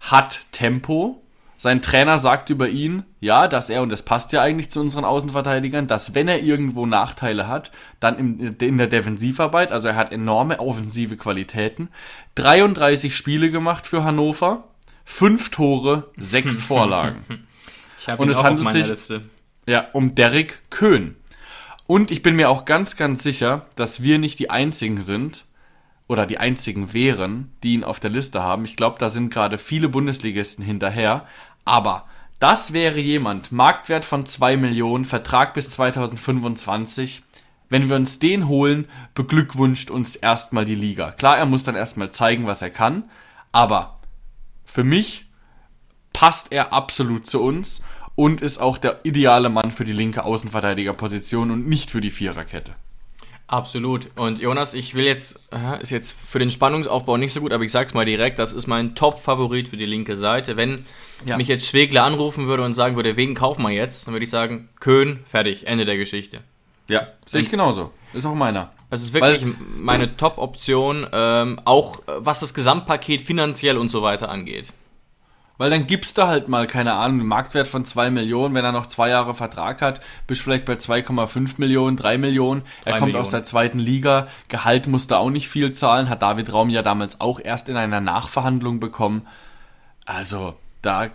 hat Tempo, sein Trainer sagt über ihn, ja, dass er, und das passt ja eigentlich zu unseren Außenverteidigern, dass wenn er irgendwo Nachteile hat, dann in, in der Defensivarbeit, also er hat enorme offensive Qualitäten, 33 Spiele gemacht für Hannover, 5 Tore, 6 Vorlagen. Ich habe ihn und es auch handelt auf meiner sich, Liste. Ja, um Derek Köhn. Und ich bin mir auch ganz, ganz sicher, dass wir nicht die einzigen sind, oder die einzigen wären, die ihn auf der Liste haben. Ich glaube, da sind gerade viele Bundesligisten hinterher. Aber das wäre jemand, Marktwert von 2 Millionen, Vertrag bis 2025. Wenn wir uns den holen, beglückwünscht uns erstmal die Liga. Klar, er muss dann erstmal zeigen, was er kann, aber für mich passt er absolut zu uns und ist auch der ideale Mann für die linke Außenverteidigerposition und nicht für die Viererkette. Absolut. Und Jonas, ich will jetzt, ist jetzt für den Spannungsaufbau nicht so gut, aber ich sag's mal direkt, das ist mein Top-Favorit für die linke Seite. Wenn ja. mich jetzt Schwegler anrufen würde und sagen würde, wen kaufen wir jetzt, dann würde ich sagen, Köhn, fertig, Ende der Geschichte. Ja, sehe ich genauso. Ist auch meiner. Das ist wirklich Weil, meine Top-Option, ähm, auch was das Gesamtpaket finanziell und so weiter angeht. Weil dann gibst du halt mal, keine Ahnung, einen Marktwert von 2 Millionen, wenn er noch zwei Jahre Vertrag hat, bist du vielleicht bei 2,5 Millionen, 3 Millionen. Er kommt Millionen. aus der zweiten Liga, Gehalt musste auch nicht viel zahlen, hat David Raum ja damals auch erst in einer Nachverhandlung bekommen. Also, da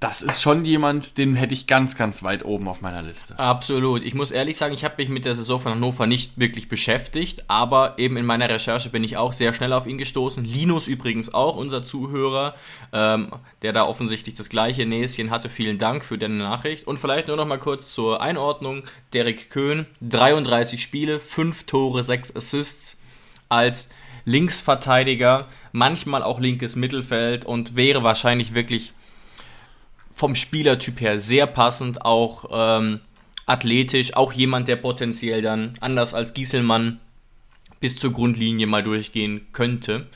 das ist schon jemand, den hätte ich ganz, ganz weit oben auf meiner Liste. Absolut. Ich muss ehrlich sagen, ich habe mich mit der Saison von Hannover nicht wirklich beschäftigt, aber eben in meiner Recherche bin ich auch sehr schnell auf ihn gestoßen. Linus übrigens auch, unser Zuhörer, ähm, der da offensichtlich das gleiche Näschen hatte. Vielen Dank für deine Nachricht. Und vielleicht nur noch mal kurz zur Einordnung. Derek Köhn, 33 Spiele, 5 Tore, 6 Assists als Linksverteidiger, manchmal auch linkes Mittelfeld und wäre wahrscheinlich wirklich vom Spielertyp her sehr passend, auch ähm, athletisch, auch jemand, der potenziell dann anders als Gieselmann bis zur Grundlinie mal durchgehen könnte.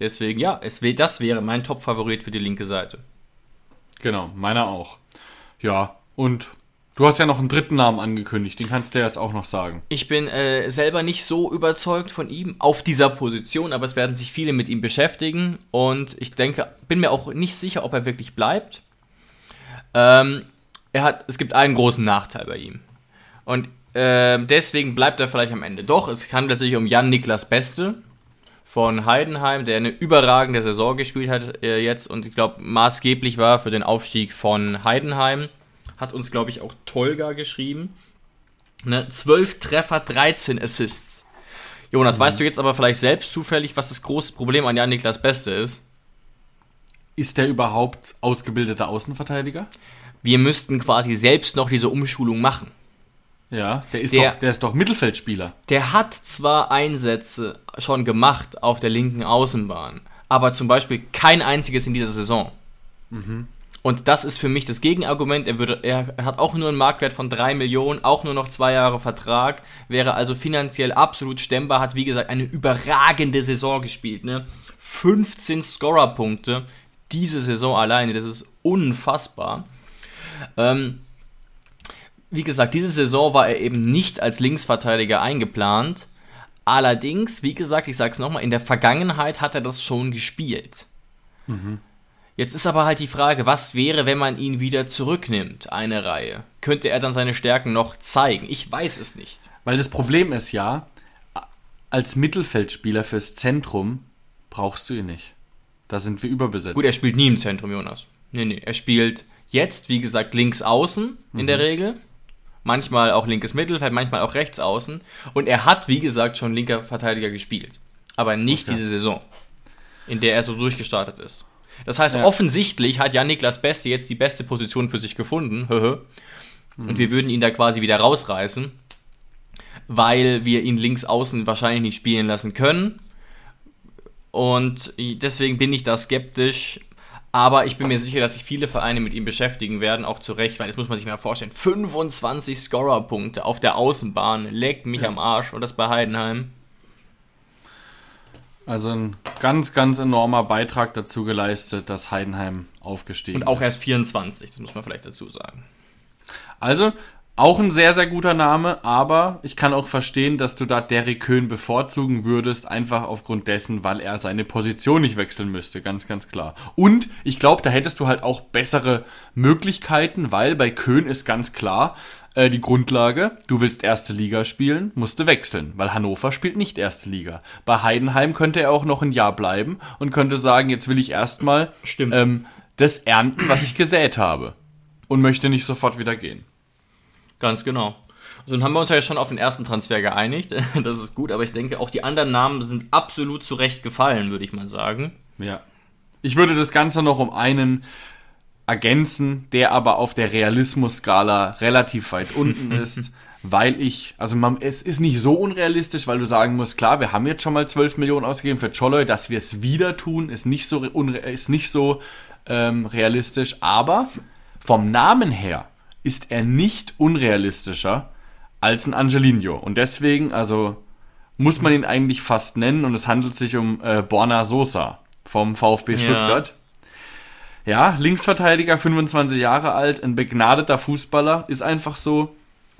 Deswegen, ja, es, das wäre mein Top-Favorit für die linke Seite. Genau, meiner auch. Ja, und du hast ja noch einen dritten Namen angekündigt, den kannst du jetzt auch noch sagen. Ich bin äh, selber nicht so überzeugt von ihm auf dieser Position, aber es werden sich viele mit ihm beschäftigen und ich denke, bin mir auch nicht sicher, ob er wirklich bleibt. Ähm, er hat, es gibt einen großen Nachteil bei ihm. Und äh, deswegen bleibt er vielleicht am Ende. Doch, es handelt sich um Jan Niklas Beste von Heidenheim, der eine überragende Saison gespielt hat äh, jetzt und ich glaube maßgeblich war für den Aufstieg von Heidenheim. Hat uns, glaube ich, auch Tolga geschrieben. Ne? 12 Treffer, 13 Assists. Jonas, mhm. weißt du jetzt aber vielleicht selbst zufällig, was das große Problem an Jan Niklas Beste ist? Ist der überhaupt ausgebildeter Außenverteidiger? Wir müssten quasi selbst noch diese Umschulung machen. Ja, der ist, der, doch, der ist doch Mittelfeldspieler. Der hat zwar Einsätze schon gemacht auf der linken Außenbahn, aber zum Beispiel kein einziges in dieser Saison. Mhm. Und das ist für mich das Gegenargument. Er, würde, er hat auch nur einen Marktwert von 3 Millionen, auch nur noch zwei Jahre Vertrag, wäre also finanziell absolut stemmbar, hat wie gesagt eine überragende Saison gespielt. Ne? 15 Scorerpunkte diese Saison alleine, das ist unfassbar. Ähm, wie gesagt, diese Saison war er eben nicht als Linksverteidiger eingeplant. Allerdings, wie gesagt, ich sage es nochmal, in der Vergangenheit hat er das schon gespielt. Mhm. Jetzt ist aber halt die Frage, was wäre, wenn man ihn wieder zurücknimmt, eine Reihe? Könnte er dann seine Stärken noch zeigen? Ich weiß es nicht. Weil das Problem ist ja, als Mittelfeldspieler fürs Zentrum brauchst du ihn nicht. Da sind wir überbesetzt. Gut, er spielt nie im Zentrum, Jonas. Nee, nee, er spielt jetzt, wie gesagt, links außen in mhm. der Regel. Manchmal auch linkes Mittelfeld, manchmal auch rechts außen. Und er hat, wie gesagt, schon linker Verteidiger gespielt. Aber nicht okay. diese Saison, in der er so durchgestartet ist. Das heißt, ja. offensichtlich hat Jan-Niklas Beste jetzt die beste Position für sich gefunden. und mhm. wir würden ihn da quasi wieder rausreißen, weil wir ihn links außen wahrscheinlich nicht spielen lassen können. Und deswegen bin ich da skeptisch. Aber ich bin mir sicher, dass sich viele Vereine mit ihm beschäftigen werden, auch zu Recht, weil das muss man sich mal vorstellen. 25 Scorer-Punkte auf der Außenbahn, legt mich ja. am Arsch und das bei Heidenheim. Also ein ganz, ganz enormer Beitrag dazu geleistet, dass Heidenheim aufgestiegen ist. Und auch erst 24, das muss man vielleicht dazu sagen. Also, auch ein sehr, sehr guter Name, aber ich kann auch verstehen, dass du da Derek Köhn bevorzugen würdest, einfach aufgrund dessen, weil er seine Position nicht wechseln müsste, ganz, ganz klar. Und ich glaube, da hättest du halt auch bessere Möglichkeiten, weil bei Köhn ist ganz klar, äh, die Grundlage, du willst erste Liga spielen, musst du wechseln, weil Hannover spielt nicht erste Liga. Bei Heidenheim könnte er auch noch ein Jahr bleiben und könnte sagen, jetzt will ich erstmal ähm, das ernten, was ich gesät habe. Und möchte nicht sofort wieder gehen. Ganz genau. Also dann haben wir uns ja schon auf den ersten Transfer geeinigt. Das ist gut, aber ich denke, auch die anderen Namen sind absolut zurecht gefallen, würde ich mal sagen. Ja. Ich würde das Ganze noch um einen ergänzen, der aber auf der Realismus-Skala relativ weit unten ist, weil ich, also man, es ist nicht so unrealistisch, weil du sagen musst, klar, wir haben jetzt schon mal 12 Millionen ausgegeben für Choloy, dass wir es wieder tun, ist nicht so, ist nicht so ähm, realistisch, aber vom Namen her ist er nicht unrealistischer als ein Angelino. Und deswegen, also muss man ihn eigentlich fast nennen und es handelt sich um äh, Borna Sosa vom VfB ja. Stuttgart. Ja, Linksverteidiger, 25 Jahre alt, ein begnadeter Fußballer, ist einfach so,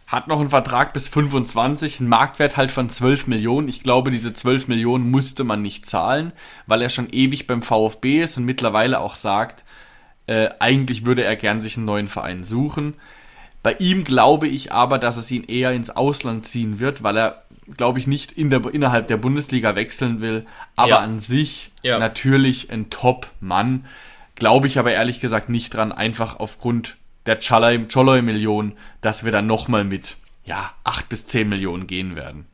hat noch einen Vertrag bis 25, einen Marktwert halt von 12 Millionen. Ich glaube, diese 12 Millionen musste man nicht zahlen, weil er schon ewig beim VfB ist und mittlerweile auch sagt, äh, eigentlich würde er gern sich einen neuen Verein suchen. Bei ihm glaube ich aber, dass es ihn eher ins Ausland ziehen wird, weil er, glaube ich, nicht in der, innerhalb der Bundesliga wechseln will. Aber ja. an sich ja. natürlich ein Top-Mann. Glaube ich aber ehrlich gesagt nicht dran, einfach aufgrund der Choloy-Million, dass wir dann nochmal mit ja, 8 bis 10 Millionen gehen werden.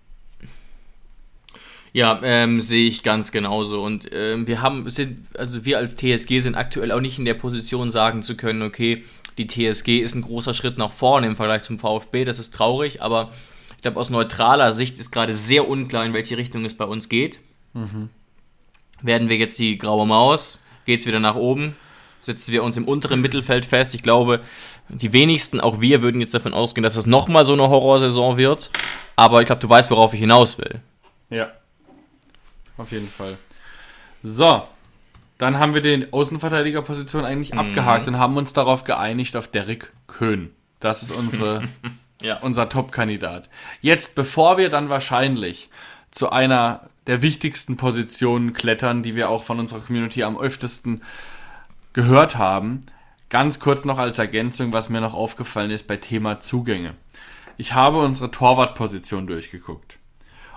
Ja, ähm, sehe ich ganz genauso. Und ähm, wir haben, sind, also wir als TSG sind aktuell auch nicht in der Position, sagen zu können, okay, die TSG ist ein großer Schritt nach vorne im Vergleich zum VfB. Das ist traurig, aber ich glaube, aus neutraler Sicht ist gerade sehr unklar, in welche Richtung es bei uns geht. Mhm. Werden wir jetzt die graue Maus? Geht es wieder nach oben? Setzen wir uns im unteren Mittelfeld fest? Ich glaube, die wenigsten, auch wir, würden jetzt davon ausgehen, dass es nochmal so eine Horrorsaison wird. Aber ich glaube, du weißt, worauf ich hinaus will. Ja, auf jeden Fall. So, dann haben wir die Außenverteidigerposition eigentlich mhm. abgehakt und haben uns darauf geeinigt auf Derek Köhn. Das ist unsere, ja. unser Top-Kandidat. Jetzt, bevor wir dann wahrscheinlich zu einer der wichtigsten Positionen klettern, die wir auch von unserer Community am öftesten gehört haben, ganz kurz noch als Ergänzung, was mir noch aufgefallen ist bei Thema Zugänge. Ich habe unsere Torwartposition durchgeguckt.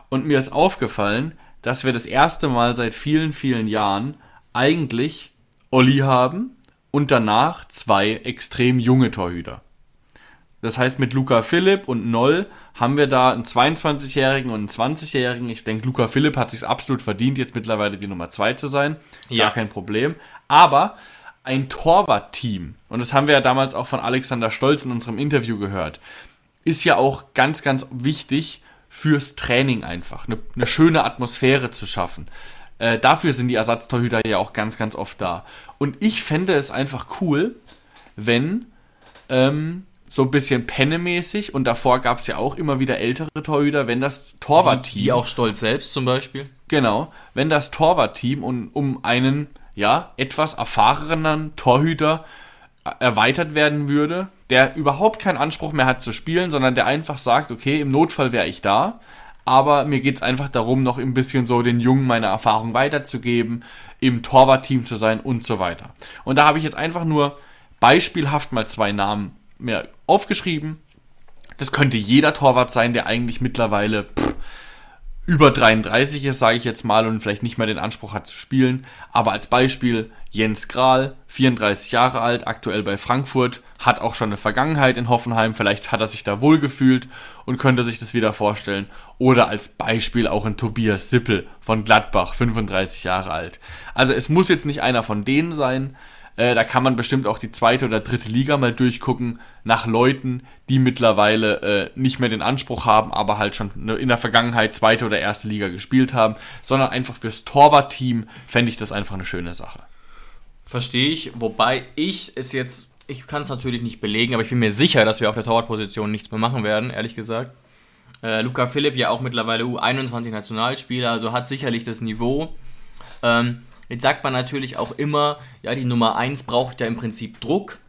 Und mir ist aufgefallen, dass wir das erste Mal seit vielen, vielen Jahren eigentlich Olli haben und danach zwei extrem junge Torhüter. Das heißt, mit Luca Philipp und Noll haben wir da einen 22-Jährigen und einen 20-Jährigen. Ich denke, Luca Philipp hat sich absolut verdient, jetzt mittlerweile die Nummer 2 zu sein. Ja. Gar kein Problem. Aber ein Torwart-Team, und das haben wir ja damals auch von Alexander Stolz in unserem Interview gehört, ist ja auch ganz, ganz wichtig fürs Training einfach. Eine, eine schöne Atmosphäre zu schaffen. Äh, dafür sind die Ersatztorhüter ja auch ganz, ganz oft da. Und ich fände es einfach cool, wenn ähm, so ein bisschen pennemäßig und davor gab es ja auch immer wieder ältere Torhüter, wenn das Torwartteam. Wie auch Stolz selbst zum Beispiel. Genau, wenn das Torwartteam um, um einen ja etwas erfahrenen Torhüter erweitert werden würde, der überhaupt keinen Anspruch mehr hat zu spielen, sondern der einfach sagt, okay, im Notfall wäre ich da, aber mir geht es einfach darum, noch ein bisschen so den Jungen meine Erfahrung weiterzugeben, im Torwartteam zu sein und so weiter. Und da habe ich jetzt einfach nur beispielhaft mal zwei Namen mehr aufgeschrieben. Das könnte jeder Torwart sein, der eigentlich mittlerweile pff, über 33 ist, sage ich jetzt mal, und vielleicht nicht mehr den Anspruch hat zu spielen. Aber als Beispiel Jens Grahl, 34 Jahre alt, aktuell bei Frankfurt, hat auch schon eine Vergangenheit in Hoffenheim, vielleicht hat er sich da wohlgefühlt und könnte sich das wieder vorstellen. Oder als Beispiel auch ein Tobias Sippel von Gladbach, 35 Jahre alt. Also es muss jetzt nicht einer von denen sein, äh, da kann man bestimmt auch die zweite oder dritte Liga mal durchgucken nach Leuten, die mittlerweile äh, nicht mehr den Anspruch haben, aber halt schon in der Vergangenheit zweite oder erste Liga gespielt haben, sondern einfach fürs Torwartteam fände ich das einfach eine schöne Sache. Verstehe ich, wobei ich es jetzt, ich kann es natürlich nicht belegen, aber ich bin mir sicher, dass wir auf der Torwartposition nichts mehr machen werden, ehrlich gesagt. Äh, Luca Philipp ja auch mittlerweile U21 Nationalspieler, also hat sicherlich das Niveau. Ähm, Jetzt sagt man natürlich auch immer, ja, die Nummer 1 braucht ja im Prinzip Druck.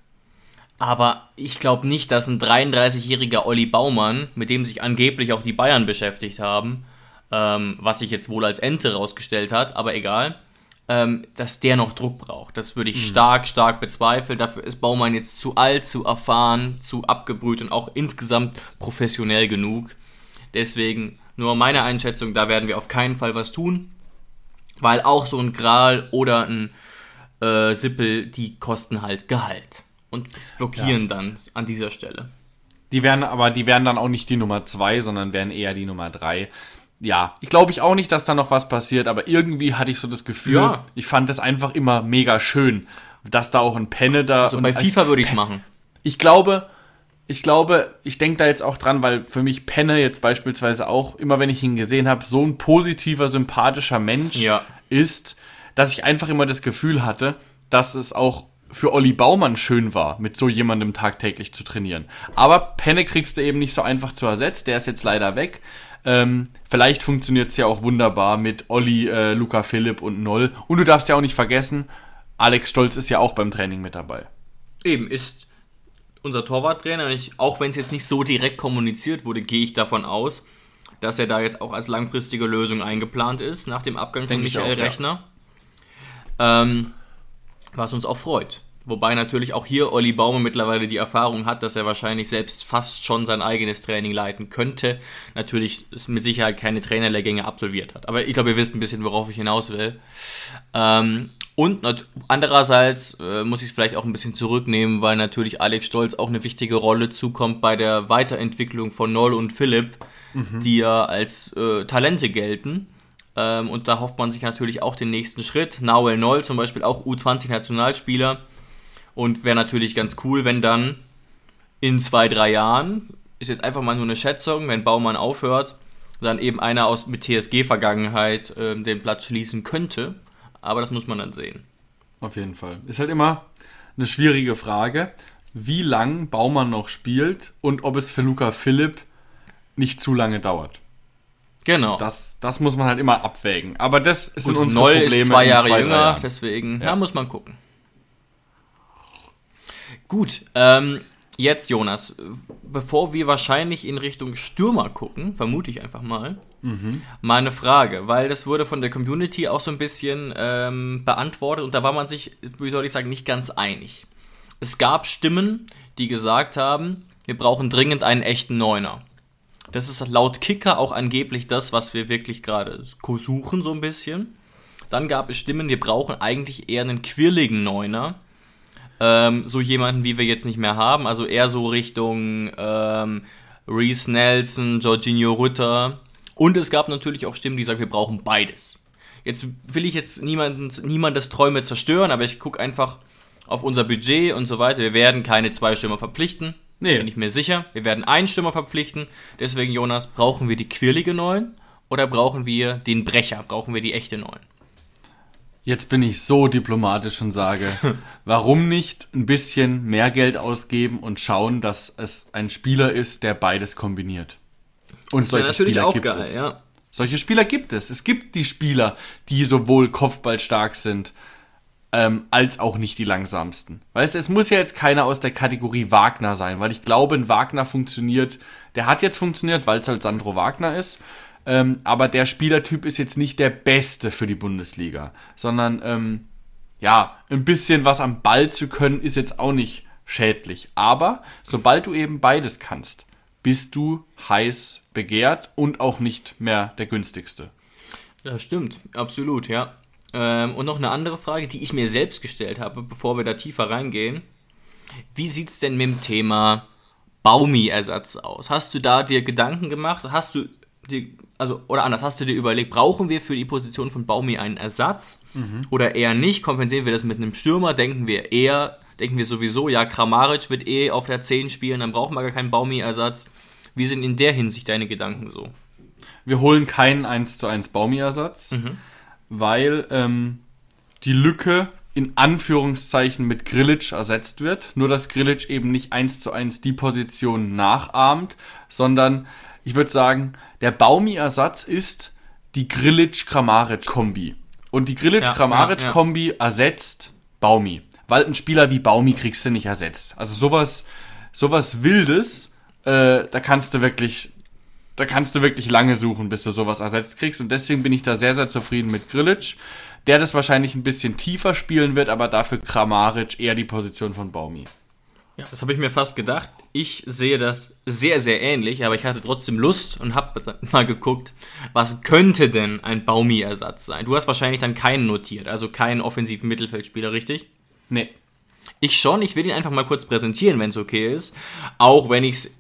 Aber ich glaube nicht, dass ein 33-jähriger Olli Baumann, mit dem sich angeblich auch die Bayern beschäftigt haben, ähm, was sich jetzt wohl als Ente rausgestellt hat, aber egal, ähm, dass der noch Druck braucht. Das würde ich mhm. stark, stark bezweifeln. Dafür ist Baumann jetzt zu alt, zu erfahren, zu abgebrüht und auch insgesamt professionell genug. Deswegen nur meine Einschätzung, da werden wir auf keinen Fall was tun. Weil auch so ein Gral oder ein äh, Sippel, die kosten halt Gehalt und blockieren ja. dann an dieser Stelle. Die werden aber, die werden dann auch nicht die Nummer 2, sondern werden eher die Nummer 3. Ja, ich glaube ich auch nicht, dass da noch was passiert, aber irgendwie hatte ich so das Gefühl, ja. ich fand es einfach immer mega schön, dass da auch ein Penne da. Also bei FIFA würde ich es machen. Ich glaube, ich glaube, ich denke da jetzt auch dran, weil für mich Penne jetzt beispielsweise auch, immer wenn ich ihn gesehen habe, so ein positiver, sympathischer Mensch ja. ist, dass ich einfach immer das Gefühl hatte, dass es auch für Olli Baumann schön war, mit so jemandem tagtäglich zu trainieren. Aber Penne kriegst du eben nicht so einfach zu ersetzen, der ist jetzt leider weg. Ähm, vielleicht funktioniert es ja auch wunderbar mit Olli, äh, Luca Philipp und Noll. Und du darfst ja auch nicht vergessen, Alex Stolz ist ja auch beim Training mit dabei. Eben, ist unser Torwarttrainer. Ich, auch wenn es jetzt nicht so direkt kommuniziert wurde, gehe ich davon aus, dass er da jetzt auch als langfristige Lösung eingeplant ist, nach dem Abgang von Michael auch, Rechner. Ja. Ähm, was uns auch freut. Wobei natürlich auch hier Olli Baumer mittlerweile die Erfahrung hat, dass er wahrscheinlich selbst fast schon sein eigenes Training leiten könnte. Natürlich mit Sicherheit keine Trainerlehrgänge absolviert hat. Aber ich glaube, ihr wisst ein bisschen, worauf ich hinaus will. Ähm, und andererseits äh, muss ich es vielleicht auch ein bisschen zurücknehmen, weil natürlich Alex Stolz auch eine wichtige Rolle zukommt bei der Weiterentwicklung von Noll und Philipp, mhm. die ja als äh, Talente gelten. Ähm, und da hofft man sich natürlich auch den nächsten Schritt. Nauel Noll zum Beispiel auch U20-Nationalspieler. Und wäre natürlich ganz cool, wenn dann in zwei, drei Jahren, ist jetzt einfach mal nur eine Schätzung, wenn Baumann aufhört, dann eben einer aus mit TSG-Vergangenheit äh, den Platz schließen könnte aber das muss man dann sehen. Auf jeden Fall. Ist halt immer eine schwierige Frage, wie lang Baumann noch spielt und ob es für Luca Philipp nicht zu lange dauert. Genau. Das, das muss man halt immer abwägen. Aber das sind unsere Noll Probleme. Ist zwei Jahre zwei, jünger, deswegen, ja. ja. muss man gucken. Gut, ähm, jetzt Jonas, bevor wir wahrscheinlich in Richtung Stürmer gucken, vermute ich einfach mal, Mhm. Meine Frage, weil das wurde von der Community auch so ein bisschen ähm, beantwortet und da war man sich, wie soll ich sagen, nicht ganz einig. Es gab Stimmen, die gesagt haben, wir brauchen dringend einen echten Neuner. Das ist laut Kicker auch angeblich das, was wir wirklich gerade suchen, so ein bisschen. Dann gab es Stimmen, wir brauchen eigentlich eher einen quirligen Neuner. Ähm, so jemanden, wie wir jetzt nicht mehr haben. Also eher so Richtung ähm, Reese Nelson, Jorginho Rütter, und es gab natürlich auch Stimmen, die sagen, wir brauchen beides. Jetzt will ich jetzt niemandens, niemandes Träume zerstören, aber ich gucke einfach auf unser Budget und so weiter. Wir werden keine zwei Stürmer verpflichten. Nee. Bin ich mir sicher. Wir werden einen Stürmer verpflichten. Deswegen, Jonas, brauchen wir die quirlige Neuen oder brauchen wir den Brecher? Brauchen wir die echte Neuen? Jetzt bin ich so diplomatisch und sage, warum nicht ein bisschen mehr Geld ausgeben und schauen, dass es ein Spieler ist, der beides kombiniert? Und das solche natürlich Spieler auch gibt geil, es. Ja. Solche Spieler gibt es. Es gibt die Spieler, die sowohl kopfballstark sind, ähm, als auch nicht die langsamsten. Weißt du, es muss ja jetzt keiner aus der Kategorie Wagner sein, weil ich glaube, ein Wagner funktioniert, der hat jetzt funktioniert, weil es halt Sandro Wagner ist, ähm, aber der Spielertyp ist jetzt nicht der beste für die Bundesliga, sondern ähm, ja, ein bisschen was am Ball zu können, ist jetzt auch nicht schädlich. Aber sobald du eben beides kannst, bist du heiß begehrt und auch nicht mehr der günstigste. Das stimmt, absolut, ja. Ähm, und noch eine andere Frage, die ich mir selbst gestellt habe, bevor wir da tiefer reingehen. Wie sieht es denn mit dem Thema Baumi-Ersatz aus? Hast du da dir Gedanken gemacht? Hast du dir, also, oder anders, hast du dir überlegt, brauchen wir für die Position von Baumi einen Ersatz? Mhm. Oder eher nicht? Kompensieren wir das mit einem Stürmer? Denken wir eher, denken wir sowieso, ja, Kramaric wird eh auf der 10 spielen, dann brauchen wir gar keinen Baumi-Ersatz. Wie sind in der Hinsicht deine Gedanken so? Wir holen keinen 1 zu 1 Baumi-Ersatz. Mhm weil ähm, die Lücke in Anführungszeichen mit Grillitsch ersetzt wird. Nur dass Grillitsch eben nicht eins zu eins die Position nachahmt, sondern ich würde sagen, der Baumi-Ersatz ist die Grillitsch-Kramaric-Kombi. Und die Grillitsch-Kramaric-Kombi ja, ja, ja. ersetzt Baumi. Weil ein Spieler wie Baumi kriegst du nicht ersetzt. Also sowas, sowas Wildes, äh, da kannst du wirklich da kannst du wirklich lange suchen, bis du sowas ersetzt kriegst. Und deswegen bin ich da sehr, sehr zufrieden mit Grilic, der das wahrscheinlich ein bisschen tiefer spielen wird, aber dafür Kramaric eher die Position von Baumi. Ja, das habe ich mir fast gedacht. Ich sehe das sehr, sehr ähnlich, aber ich hatte trotzdem Lust und habe mal geguckt, was könnte denn ein Baumi-Ersatz sein? Du hast wahrscheinlich dann keinen notiert, also keinen offensiven Mittelfeldspieler, richtig? Nee. Ich schon, ich will ihn einfach mal kurz präsentieren, wenn es okay ist. Auch wenn ich es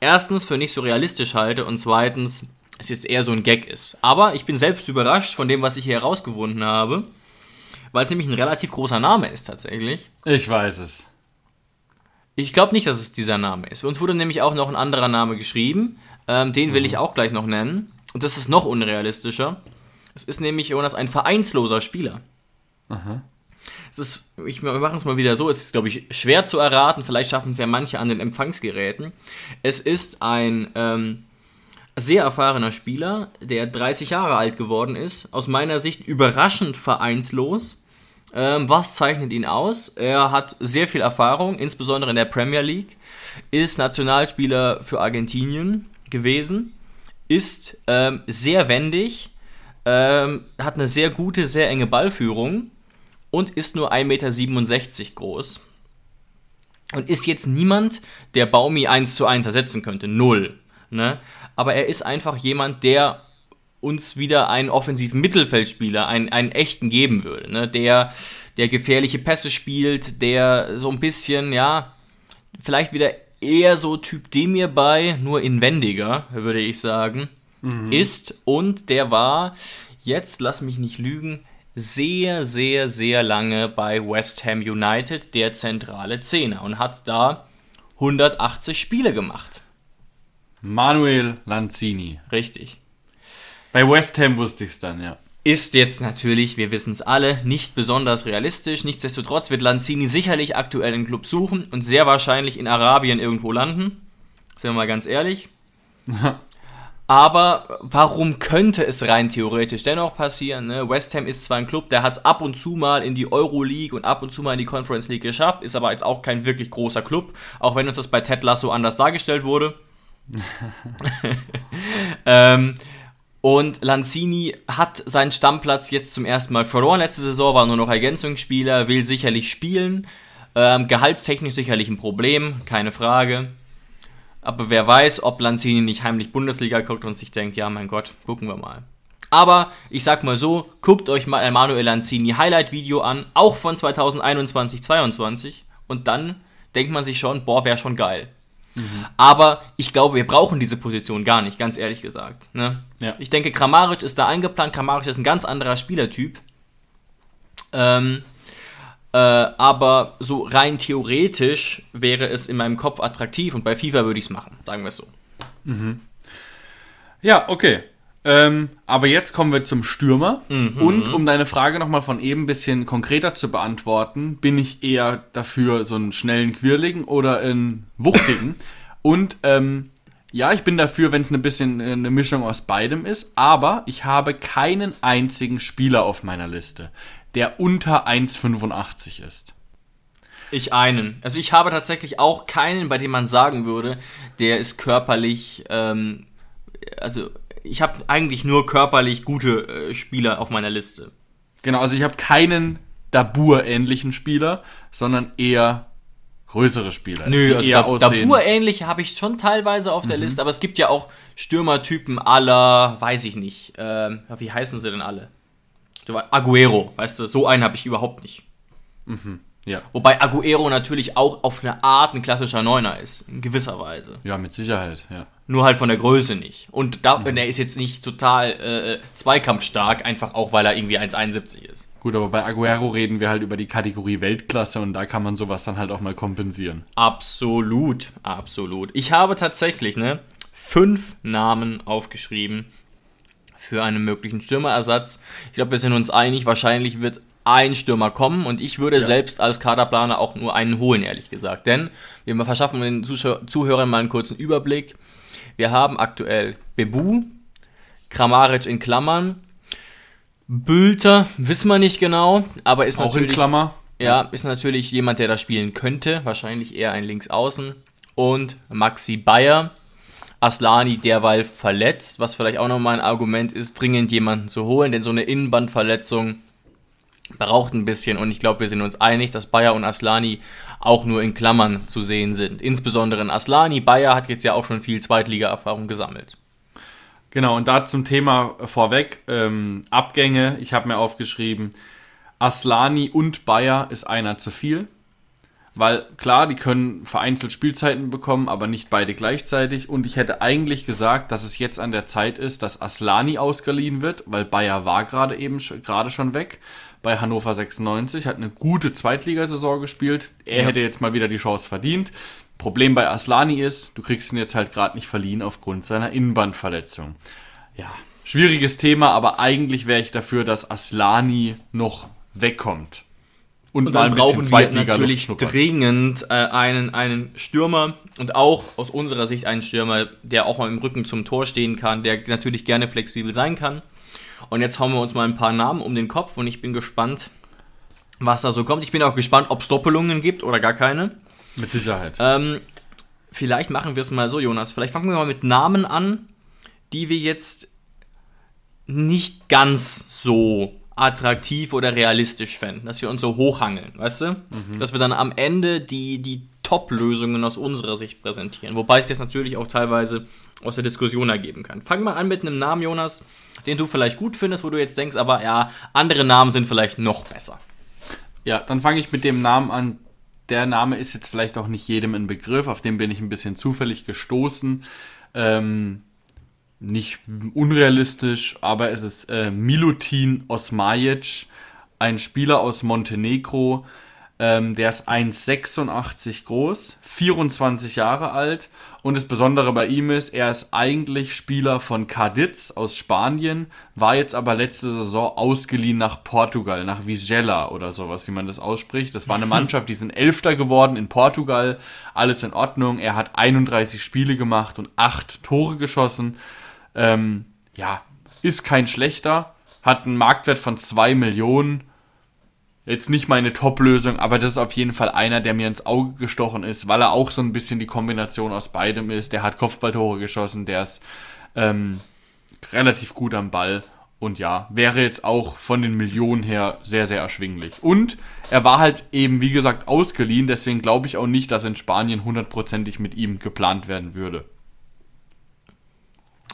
erstens für nicht so realistisch halte und zweitens es jetzt eher so ein Gag ist. Aber ich bin selbst überrascht von dem, was ich hier herausgefunden habe, weil es nämlich ein relativ großer Name ist tatsächlich. Ich weiß es. Ich glaube nicht, dass es dieser Name ist. Uns wurde nämlich auch noch ein anderer Name geschrieben. Ähm, den will mhm. ich auch gleich noch nennen. Und das ist noch unrealistischer. Es ist nämlich Jonas ein vereinsloser Spieler. Aha es ist, ich, wir machen es mal wieder so, es ist, glaube ich, schwer zu erraten, vielleicht schaffen es ja manche an den Empfangsgeräten. Es ist ein ähm, sehr erfahrener Spieler, der 30 Jahre alt geworden ist, aus meiner Sicht überraschend vereinslos. Ähm, was zeichnet ihn aus? Er hat sehr viel Erfahrung, insbesondere in der Premier League, ist Nationalspieler für Argentinien gewesen, ist ähm, sehr wendig, ähm, hat eine sehr gute, sehr enge Ballführung und ist nur 1,67 Meter groß. Und ist jetzt niemand, der Baumi 1 zu 1 ersetzen könnte. Null. Ne? Aber er ist einfach jemand, der uns wieder einen offensiven Mittelfeldspieler, einen, einen echten geben würde. Ne? Der, der gefährliche Pässe spielt, der so ein bisschen, ja, vielleicht wieder eher so Typ Demir bei, nur inwendiger, würde ich sagen, mhm. ist. Und der war, jetzt lass mich nicht lügen, sehr, sehr, sehr lange bei West Ham United, der zentrale Zehner, und hat da 180 Spiele gemacht. Manuel Lanzini. Richtig. Bei West Ham wusste ich es dann, ja. Ist jetzt natürlich, wir wissen es alle, nicht besonders realistisch. Nichtsdestotrotz wird Lanzini sicherlich aktuell einen Club suchen und sehr wahrscheinlich in Arabien irgendwo landen. Sind wir mal ganz ehrlich. Aber warum könnte es rein theoretisch dennoch passieren? Ne? West Ham ist zwar ein Club, der hat es ab und zu mal in die Euro-League und ab und zu mal in die Conference League geschafft, ist aber jetzt auch kein wirklich großer Club, auch wenn uns das bei Ted Lasso anders dargestellt wurde. ähm, und Lanzini hat seinen Stammplatz jetzt zum ersten Mal verloren. Letzte Saison war nur noch Ergänzungsspieler, will sicherlich spielen. Ähm, gehaltstechnisch sicherlich ein Problem, keine Frage. Aber wer weiß, ob Lanzini nicht heimlich Bundesliga guckt und sich denkt, ja mein Gott, gucken wir mal. Aber ich sag mal so, guckt euch mal Emanuel Lanzini Highlight-Video an, auch von 2021-22 und dann denkt man sich schon, boah, wäre schon geil. Mhm. Aber ich glaube, wir brauchen diese Position gar nicht, ganz ehrlich gesagt. Ne? Ja. Ich denke, Kramaric ist da eingeplant. Kramaric ist ein ganz anderer Spielertyp. Ähm, äh, aber so rein theoretisch wäre es in meinem Kopf attraktiv und bei FIFA würde ich es machen, sagen wir es so. Mhm. Ja, okay. Ähm, aber jetzt kommen wir zum Stürmer. Mhm. Und um deine Frage nochmal von eben ein bisschen konkreter zu beantworten, bin ich eher dafür, so einen schnellen Quirligen oder einen wuchtigen. Und ähm, ja, ich bin dafür, wenn es ein bisschen äh, eine Mischung aus beidem ist, aber ich habe keinen einzigen Spieler auf meiner Liste, der unter 1,85 ist. Ich einen. Also ich habe tatsächlich auch keinen, bei dem man sagen würde, der ist körperlich, ähm, also ich habe eigentlich nur körperlich gute äh, Spieler auf meiner Liste. Genau, also ich habe keinen Dabur-ähnlichen Spieler, sondern eher größere Spieler. Nö, also eher da, Dabur-ähnliche habe ich schon teilweise auf der mhm. Liste, aber es gibt ja auch Stürmertypen aller, weiß ich nicht, ähm, wie heißen sie denn alle? Aguero, weißt du, so einen habe ich überhaupt nicht. Mhm. Ja. Wobei Aguero natürlich auch auf eine Art ein klassischer Neuner ist, in gewisser Weise. Ja, mit Sicherheit, ja. Nur halt von der Größe nicht. Und da, mhm. er ist jetzt nicht total äh, zweikampfstark, einfach auch, weil er irgendwie 1,71 ist. Gut, aber bei Aguero reden wir halt über die Kategorie Weltklasse und da kann man sowas dann halt auch mal kompensieren. Absolut, absolut. Ich habe tatsächlich, ne, fünf Namen aufgeschrieben für einen möglichen Stürmerersatz. Ich glaube, wir sind uns einig, wahrscheinlich wird ein Stürmer kommen und ich würde ja. selbst als Kaderplaner auch nur einen holen, ehrlich gesagt. Denn wir verschaffen den Zuhörern mal einen kurzen Überblick. Wir haben aktuell Bebu, Kramaric in Klammern, Bülter, wissen wir nicht genau, aber ist auch natürlich. Ja, ist natürlich jemand, der da spielen könnte. Wahrscheinlich eher ein Linksaußen. Und Maxi Bayer. Aslani derweil verletzt, was vielleicht auch nochmal ein Argument ist, dringend jemanden zu holen, denn so eine Innenbandverletzung braucht ein bisschen und ich glaube, wir sind uns einig, dass Bayer und Aslani auch nur in Klammern zu sehen sind. Insbesondere in Aslani. Bayer hat jetzt ja auch schon viel Zweitliga-Erfahrung gesammelt. Genau, und da zum Thema vorweg, ähm, Abgänge, ich habe mir aufgeschrieben, Aslani und Bayer ist einer zu viel. Weil klar, die können vereinzelt Spielzeiten bekommen, aber nicht beide gleichzeitig. Und ich hätte eigentlich gesagt, dass es jetzt an der Zeit ist, dass Aslani ausgeliehen wird, weil Bayer war gerade eben gerade schon weg bei Hannover 96, hat eine gute Zweitligasaison gespielt. Er ja. hätte jetzt mal wieder die Chance verdient. Problem bei Aslani ist, du kriegst ihn jetzt halt gerade nicht verliehen aufgrund seiner Innenbandverletzung. Ja, schwieriges Thema, aber eigentlich wäre ich dafür, dass Aslani noch wegkommt. Und, und dann brauchen wir natürlich dringend äh, einen, einen Stürmer und auch aus unserer Sicht einen Stürmer, der auch mal im Rücken zum Tor stehen kann, der natürlich gerne flexibel sein kann. Und jetzt hauen wir uns mal ein paar Namen um den Kopf und ich bin gespannt, was da so kommt. Ich bin auch gespannt, ob es Doppelungen gibt oder gar keine. Mit Sicherheit. Ähm, vielleicht machen wir es mal so, Jonas. Vielleicht fangen wir mal mit Namen an, die wir jetzt nicht ganz so attraktiv oder realistisch fänden, dass wir uns so hochhangeln, weißt du? Mhm. Dass wir dann am Ende die, die Top-Lösungen aus unserer Sicht präsentieren. Wobei sich das natürlich auch teilweise aus der Diskussion ergeben kann. Fang mal an mit einem Namen, Jonas, den du vielleicht gut findest, wo du jetzt denkst, aber ja, andere Namen sind vielleicht noch besser. Ja, dann fange ich mit dem Namen an, der Name ist jetzt vielleicht auch nicht jedem ein Begriff, auf den bin ich ein bisschen zufällig gestoßen. Ähm, nicht unrealistisch, aber es ist äh, Milutin Osmajic, ein Spieler aus Montenegro, ähm, der ist 1,86 groß, 24 Jahre alt und das Besondere bei ihm ist, er ist eigentlich Spieler von Cadiz aus Spanien, war jetzt aber letzte Saison ausgeliehen nach Portugal, nach Vigela oder sowas, wie man das ausspricht. Das war eine Mannschaft, die sind Elfter geworden in Portugal, alles in Ordnung. Er hat 31 Spiele gemacht und 8 Tore geschossen. Ähm, ja, ist kein schlechter, hat einen Marktwert von 2 Millionen jetzt nicht meine Top-Lösung, aber das ist auf jeden Fall einer, der mir ins Auge gestochen ist, weil er auch so ein bisschen die Kombination aus beidem ist. Der hat Kopfballtore geschossen, der ist ähm, relativ gut am Ball und ja, wäre jetzt auch von den Millionen her sehr, sehr erschwinglich. Und er war halt eben, wie gesagt, ausgeliehen, deswegen glaube ich auch nicht, dass in Spanien hundertprozentig mit ihm geplant werden würde.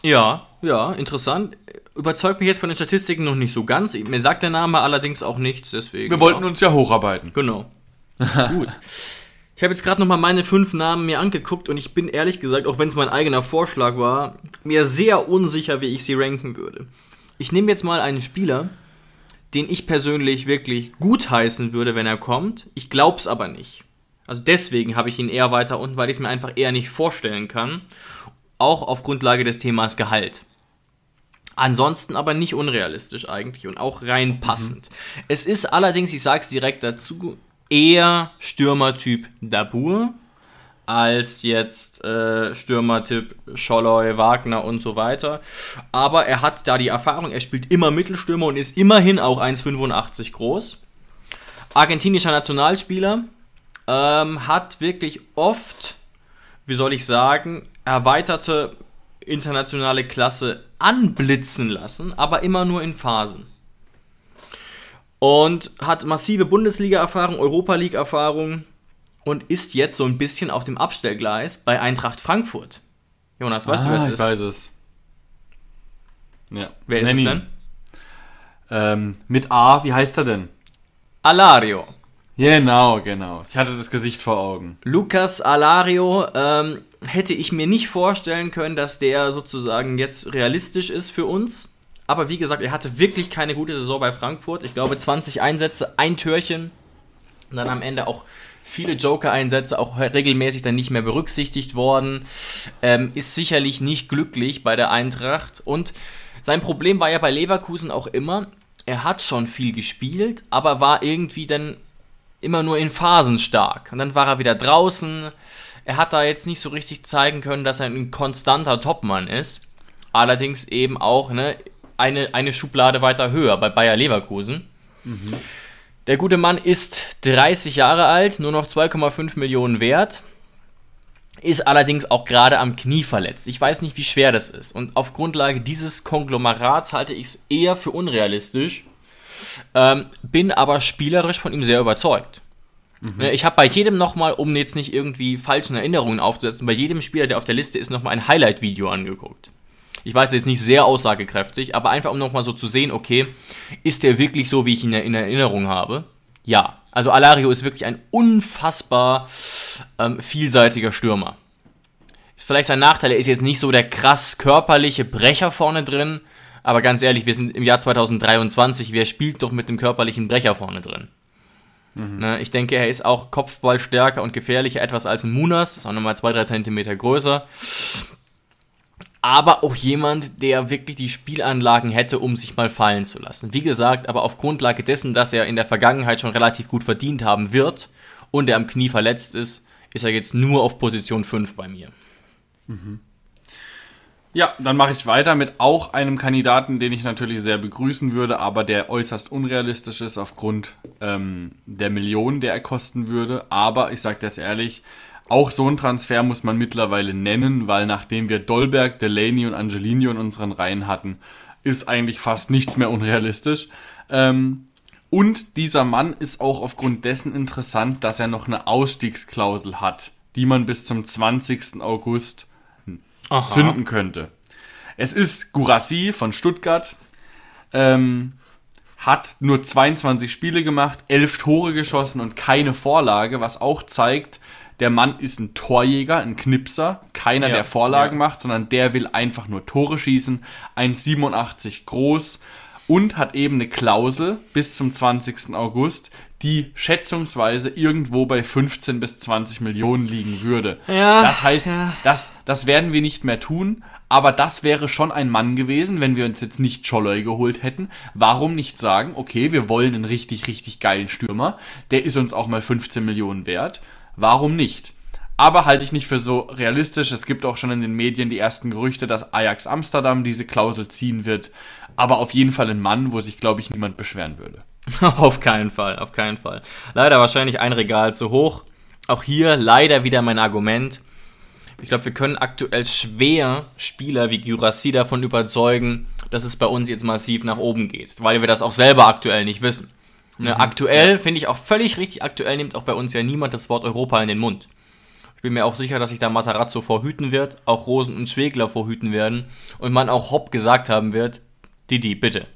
Ja, ja, interessant. Überzeugt mich jetzt von den Statistiken noch nicht so ganz. Mir sagt der Name allerdings auch nichts, deswegen. Wir wollten ja. uns ja hocharbeiten. Genau. Gut. Ich habe jetzt gerade nochmal meine fünf Namen mir angeguckt und ich bin ehrlich gesagt, auch wenn es mein eigener Vorschlag war, mir sehr unsicher, wie ich sie ranken würde. Ich nehme jetzt mal einen Spieler, den ich persönlich wirklich gut heißen würde, wenn er kommt. Ich glaube es aber nicht. Also deswegen habe ich ihn eher weiter unten, weil ich es mir einfach eher nicht vorstellen kann auch auf Grundlage des Themas Gehalt. Ansonsten aber nicht unrealistisch eigentlich und auch rein passend. Mhm. Es ist allerdings, ich sage es direkt dazu, eher Stürmertyp Dabur als jetzt äh, Stürmertipp Scholloy, Wagner und so weiter. Aber er hat da die Erfahrung, er spielt immer Mittelstürmer und ist immerhin auch 1,85 groß. Argentinischer Nationalspieler, ähm, hat wirklich oft, wie soll ich sagen, erweiterte internationale Klasse anblitzen lassen, aber immer nur in Phasen. Und hat massive Bundesliga-Erfahrung, Europa League-Erfahrung und ist jetzt so ein bisschen auf dem Abstellgleis bei Eintracht Frankfurt. Jonas, weißt ah, du, wer es ist? Ich weiß es. Ja. Wer ist es denn? Ähm, mit A, wie heißt er denn? Alario. Genau, genau. Ich hatte das Gesicht vor Augen. Lucas Alario ähm, hätte ich mir nicht vorstellen können, dass der sozusagen jetzt realistisch ist für uns. Aber wie gesagt, er hatte wirklich keine gute Saison bei Frankfurt. Ich glaube, 20 Einsätze, ein Türchen. Und dann am Ende auch viele Joker-Einsätze, auch regelmäßig dann nicht mehr berücksichtigt worden. Ähm, ist sicherlich nicht glücklich bei der Eintracht. Und sein Problem war ja bei Leverkusen auch immer, er hat schon viel gespielt, aber war irgendwie dann immer nur in Phasen stark. Und dann war er wieder draußen. Er hat da jetzt nicht so richtig zeigen können, dass er ein konstanter Topmann ist. Allerdings eben auch ne, eine, eine Schublade weiter höher bei Bayer Leverkusen. Mhm. Der gute Mann ist 30 Jahre alt, nur noch 2,5 Millionen wert. Ist allerdings auch gerade am Knie verletzt. Ich weiß nicht, wie schwer das ist. Und auf Grundlage dieses Konglomerats halte ich es eher für unrealistisch, ähm, bin aber spielerisch von ihm sehr überzeugt. Mhm. Ich habe bei jedem nochmal, um jetzt nicht irgendwie falschen Erinnerungen aufzusetzen, bei jedem Spieler, der auf der Liste ist, nochmal ein Highlight-Video angeguckt. Ich weiß jetzt nicht sehr aussagekräftig, aber einfach um nochmal so zu sehen, okay, ist der wirklich so, wie ich ihn in Erinnerung habe? Ja. Also Alario ist wirklich ein unfassbar ähm, vielseitiger Stürmer. Ist vielleicht sein Nachteil, er ist jetzt nicht so der krass körperliche Brecher vorne drin, aber ganz ehrlich, wir sind im Jahr 2023, wer spielt doch mit dem körperlichen Brecher vorne drin? Mhm. Ne, ich denke, er ist auch Kopfballstärker und gefährlicher etwas als ein Munas, ist auch nochmal 2-3 Zentimeter größer. Aber auch jemand, der wirklich die Spielanlagen hätte, um sich mal fallen zu lassen. Wie gesagt, aber auf Grundlage dessen, dass er in der Vergangenheit schon relativ gut verdient haben wird und er am Knie verletzt ist, ist er jetzt nur auf Position 5 bei mir. Mhm. Ja, dann mache ich weiter mit auch einem Kandidaten, den ich natürlich sehr begrüßen würde, aber der äußerst unrealistisch ist aufgrund ähm, der Millionen, der er kosten würde. Aber ich sage das ehrlich, auch so ein Transfer muss man mittlerweile nennen, weil nachdem wir Dolberg, Delaney und Angelino in unseren Reihen hatten, ist eigentlich fast nichts mehr unrealistisch. Ähm, und dieser Mann ist auch aufgrund dessen interessant, dass er noch eine Ausstiegsklausel hat, die man bis zum 20. August Aha. zünden könnte. Es ist Gurassi von Stuttgart. Ähm, hat nur 22 Spiele gemacht, 11 Tore geschossen und keine Vorlage, was auch zeigt, der Mann ist ein Torjäger, ein Knipser, keiner, ja, der Vorlagen ja. macht, sondern der will einfach nur Tore schießen, 1,87 groß und hat eben eine Klausel bis zum 20. August, die schätzungsweise irgendwo bei 15 bis 20 Millionen liegen würde. Ja, das heißt, ja. das, das werden wir nicht mehr tun, aber das wäre schon ein Mann gewesen, wenn wir uns jetzt nicht Scholloy geholt hätten. Warum nicht sagen, okay, wir wollen einen richtig, richtig geilen Stürmer, der ist uns auch mal 15 Millionen wert. Warum nicht? Aber halte ich nicht für so realistisch. Es gibt auch schon in den Medien die ersten Gerüchte, dass Ajax Amsterdam diese Klausel ziehen wird. Aber auf jeden Fall ein Mann, wo sich, glaube ich, niemand beschweren würde. auf keinen Fall, auf keinen Fall. Leider wahrscheinlich ein Regal zu hoch. Auch hier leider wieder mein Argument. Ich glaube, wir können aktuell schwer Spieler wie Gyrassi davon überzeugen, dass es bei uns jetzt massiv nach oben geht, weil wir das auch selber aktuell nicht wissen. Ne, mhm. Aktuell, ja. finde ich auch völlig richtig, aktuell nimmt auch bei uns ja niemand das Wort Europa in den Mund. Ich bin mir auch sicher, dass sich da Matarazzo vorhüten wird, auch Rosen und Schwegler vorhüten werden und man auch Hopp gesagt haben wird, Didi, bitte.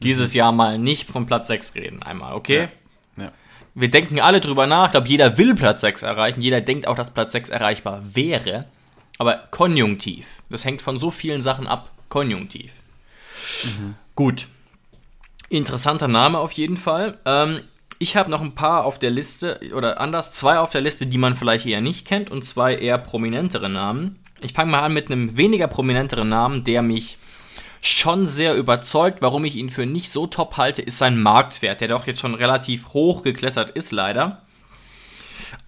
Dieses mhm. Jahr mal nicht von Platz 6 reden, einmal, okay? Ja. Ja. Wir denken alle drüber nach, ich glaube, jeder will Platz 6 erreichen, jeder denkt auch, dass Platz 6 erreichbar wäre, aber konjunktiv. Das hängt von so vielen Sachen ab, konjunktiv. Mhm. Gut, Interessanter Name auf jeden Fall. Ähm, ich habe noch ein paar auf der Liste, oder anders, zwei auf der Liste, die man vielleicht eher nicht kennt und zwei eher prominentere Namen. Ich fange mal an mit einem weniger prominenteren Namen, der mich schon sehr überzeugt. Warum ich ihn für nicht so top halte, ist sein Marktwert, der doch jetzt schon relativ hoch geklettert ist, leider.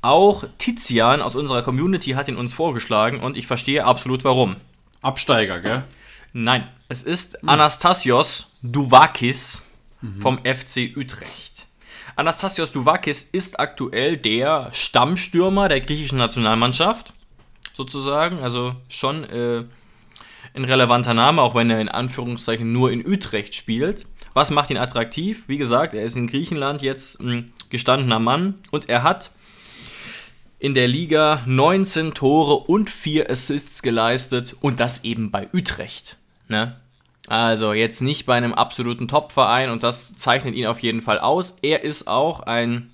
Auch Tizian aus unserer Community hat ihn uns vorgeschlagen und ich verstehe absolut warum. Absteiger, gell? Nein, es ist Anastasios Duvakis vom FC Utrecht. Anastasios Duvakis ist aktuell der Stammstürmer der griechischen Nationalmannschaft, sozusagen. Also schon äh, ein relevanter Name, auch wenn er in Anführungszeichen nur in Utrecht spielt. Was macht ihn attraktiv? Wie gesagt, er ist in Griechenland jetzt ein gestandener Mann und er hat in der Liga 19 Tore und 4 Assists geleistet und das eben bei Utrecht. Ne? Also jetzt nicht bei einem absoluten Top-Verein und das zeichnet ihn auf jeden Fall aus. Er ist auch ein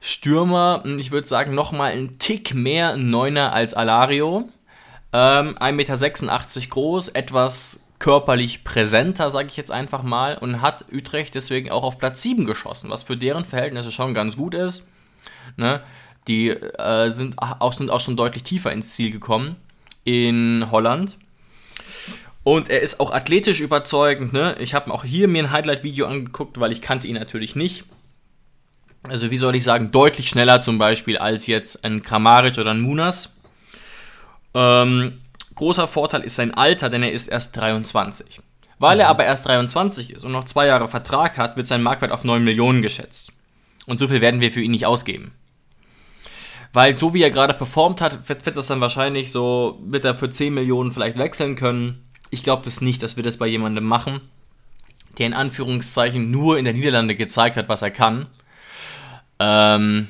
Stürmer, ich würde sagen, nochmal einen Tick mehr Neuner als Alario. Ähm, 1,86 Meter groß, etwas körperlich präsenter, sage ich jetzt einfach mal, und hat Utrecht deswegen auch auf Platz 7 geschossen, was für deren Verhältnisse schon ganz gut ist. Ne? Die äh, sind, auch, sind auch schon deutlich tiefer ins Ziel gekommen in Holland. Und er ist auch athletisch überzeugend. Ne? Ich habe auch hier mir ein Highlight-Video angeguckt, weil ich kannte ihn natürlich nicht. Also wie soll ich sagen, deutlich schneller zum Beispiel als jetzt ein Kramaric oder ein Munas. Ähm, großer Vorteil ist sein Alter, denn er ist erst 23. Weil er aber erst 23 ist und noch zwei Jahre Vertrag hat, wird sein Marktwert auf 9 Millionen geschätzt. Und so viel werden wir für ihn nicht ausgeben. Weil so wie er gerade performt hat, wird, wird das dann wahrscheinlich so, wird er für 10 Millionen vielleicht wechseln können. Ich glaube das nicht, dass wir das bei jemandem machen, der in Anführungszeichen nur in der Niederlande gezeigt hat, was er kann. Ähm,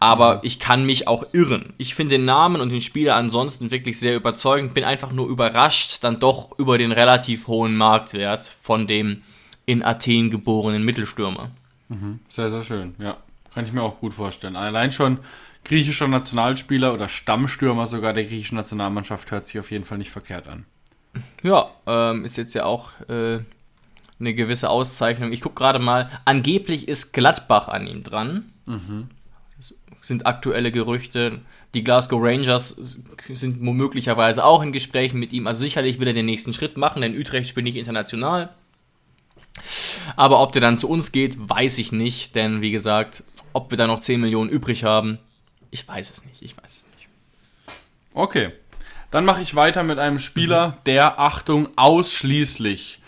aber ich kann mich auch irren. Ich finde den Namen und den Spieler ansonsten wirklich sehr überzeugend. Bin einfach nur überrascht, dann doch über den relativ hohen Marktwert von dem in Athen geborenen Mittelstürmer. Mhm. Sehr, sehr schön, ja. Kann ich mir auch gut vorstellen. Allein schon griechischer Nationalspieler oder Stammstürmer sogar der griechischen Nationalmannschaft hört sich auf jeden Fall nicht verkehrt an. Ja, ähm, ist jetzt ja auch äh, eine gewisse Auszeichnung. Ich gucke gerade mal, angeblich ist Gladbach an ihm dran. Mhm. Sind aktuelle Gerüchte. Die Glasgow Rangers sind möglicherweise auch in Gesprächen mit ihm. Also sicherlich will er den nächsten Schritt machen, denn Utrecht spielt nicht international. Aber ob der dann zu uns geht, weiß ich nicht. Denn wie gesagt, ob wir da noch 10 Millionen übrig haben, ich weiß es nicht. Ich weiß es nicht. Okay. Dann mache ich weiter mit einem Spieler, mhm. der, Achtung, ausschließlich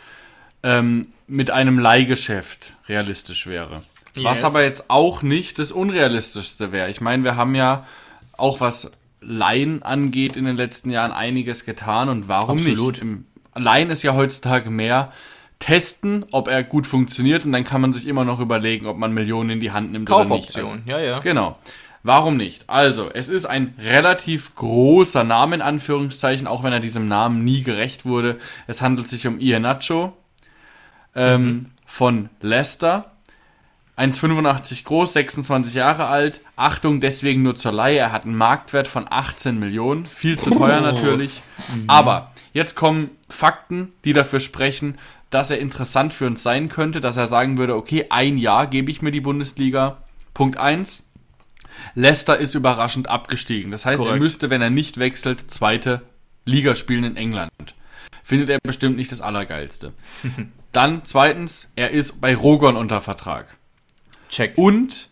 ähm, mit einem Leihgeschäft realistisch wäre. Yes. Was aber jetzt auch nicht das Unrealistischste wäre. Ich meine, wir haben ja auch was Laien angeht in den letzten Jahren einiges getan und warum Absolut. nicht? Laien ist ja heutzutage mehr testen, ob er gut funktioniert und dann kann man sich immer noch überlegen, ob man Millionen in die Hand nimmt Kaufoption. oder nicht. Also, ja, ja. Genau. Warum nicht? Also, es ist ein relativ großer Name in Anführungszeichen, auch wenn er diesem Namen nie gerecht wurde. Es handelt sich um Iheanacho ähm, mhm. von Leicester. 1,85 groß, 26 Jahre alt. Achtung, deswegen nur zur Laie. Er hat einen Marktwert von 18 Millionen. Viel zu teuer oh. natürlich. Mhm. Aber jetzt kommen Fakten, die dafür sprechen, dass er interessant für uns sein könnte, dass er sagen würde, okay, ein Jahr gebe ich mir die Bundesliga. Punkt 1. Leicester ist überraschend abgestiegen. Das heißt, Korrekt. er müsste, wenn er nicht wechselt, zweite Liga spielen in England. Findet er bestimmt nicht das Allergeilste. Dann zweitens, er ist bei Rogon unter Vertrag. Check. Und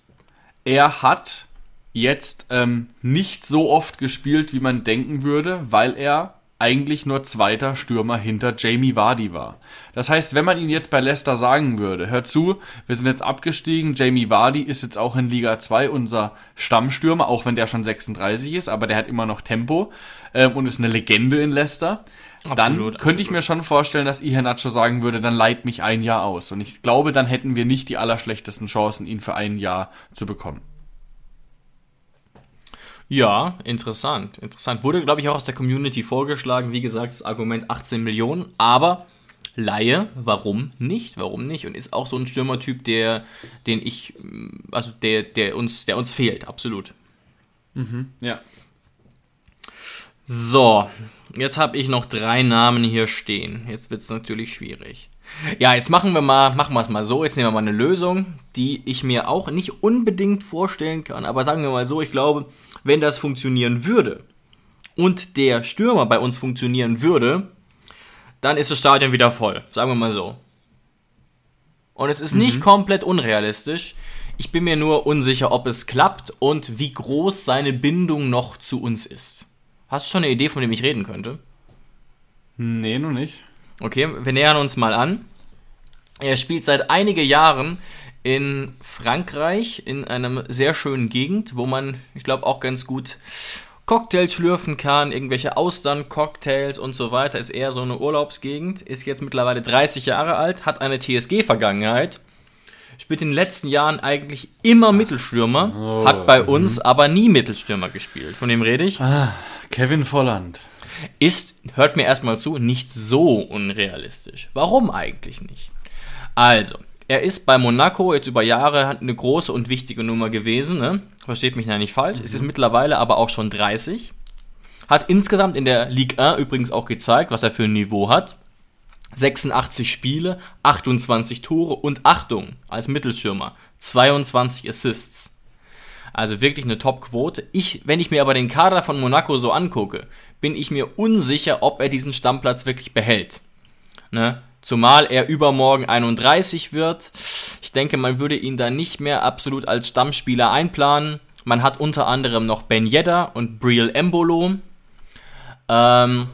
er hat jetzt ähm, nicht so oft gespielt, wie man denken würde, weil er eigentlich nur zweiter Stürmer hinter Jamie Vardy war. Das heißt, wenn man ihn jetzt bei Leicester sagen würde, hör zu, wir sind jetzt abgestiegen, Jamie Vardy ist jetzt auch in Liga 2 unser Stammstürmer, auch wenn der schon 36 ist, aber der hat immer noch Tempo ähm, und ist eine Legende in Leicester. Absolut, dann könnte absolut. ich mir schon vorstellen, dass Iheanacho sagen würde, dann leiht mich ein Jahr aus. Und ich glaube, dann hätten wir nicht die allerschlechtesten Chancen, ihn für ein Jahr zu bekommen. Ja, interessant. Interessant. Wurde, glaube ich, auch aus der Community vorgeschlagen. Wie gesagt, das Argument 18 Millionen. Aber Laie, warum nicht? Warum nicht? Und ist auch so ein Stürmertyp, der, den ich, also der, der uns, der uns fehlt, absolut. Mhm, ja. So, jetzt habe ich noch drei Namen hier stehen. Jetzt wird es natürlich schwierig. Ja, jetzt machen wir mal, machen wir es mal so. Jetzt nehmen wir mal eine Lösung, die ich mir auch nicht unbedingt vorstellen kann. Aber sagen wir mal so, ich glaube, wenn das funktionieren würde und der Stürmer bei uns funktionieren würde, dann ist das Stadion wieder voll. Sagen wir mal so. Und es ist mhm. nicht komplett unrealistisch. Ich bin mir nur unsicher, ob es klappt und wie groß seine Bindung noch zu uns ist. Hast du schon eine Idee, von dem ich reden könnte? Nee, noch nicht. Okay, wir nähern uns mal an. Er spielt seit einigen Jahren in Frankreich in einem sehr schönen Gegend, wo man, ich glaube, auch ganz gut Cocktails schlürfen kann, irgendwelche Austern-Cocktails und so weiter. Ist eher so eine Urlaubsgegend. Ist jetzt mittlerweile 30 Jahre alt, hat eine TSG-Vergangenheit. Spielt in den letzten Jahren eigentlich immer Mittelstürmer, so. hat bei uns aber nie Mittelstürmer gespielt. Von dem rede ich. Ah, Kevin Volland. Ist, hört mir erstmal zu, nicht so unrealistisch. Warum eigentlich nicht? Also, er ist bei Monaco jetzt über Jahre eine große und wichtige Nummer gewesen. Ne? Versteht mich da nicht falsch. Mhm. Es ist mittlerweile aber auch schon 30. Hat insgesamt in der Ligue 1 übrigens auch gezeigt, was er für ein Niveau hat. 86 Spiele, 28 Tore und Achtung als Mittelschirmer, 22 Assists. Also wirklich eine Top-Quote. Ich, wenn ich mir aber den Kader von Monaco so angucke, bin ich mir unsicher, ob er diesen Stammplatz wirklich behält. Ne? Zumal er übermorgen 31 wird. Ich denke, man würde ihn da nicht mehr absolut als Stammspieler einplanen. Man hat unter anderem noch Ben Yedda und Briel Embolo. Ähm,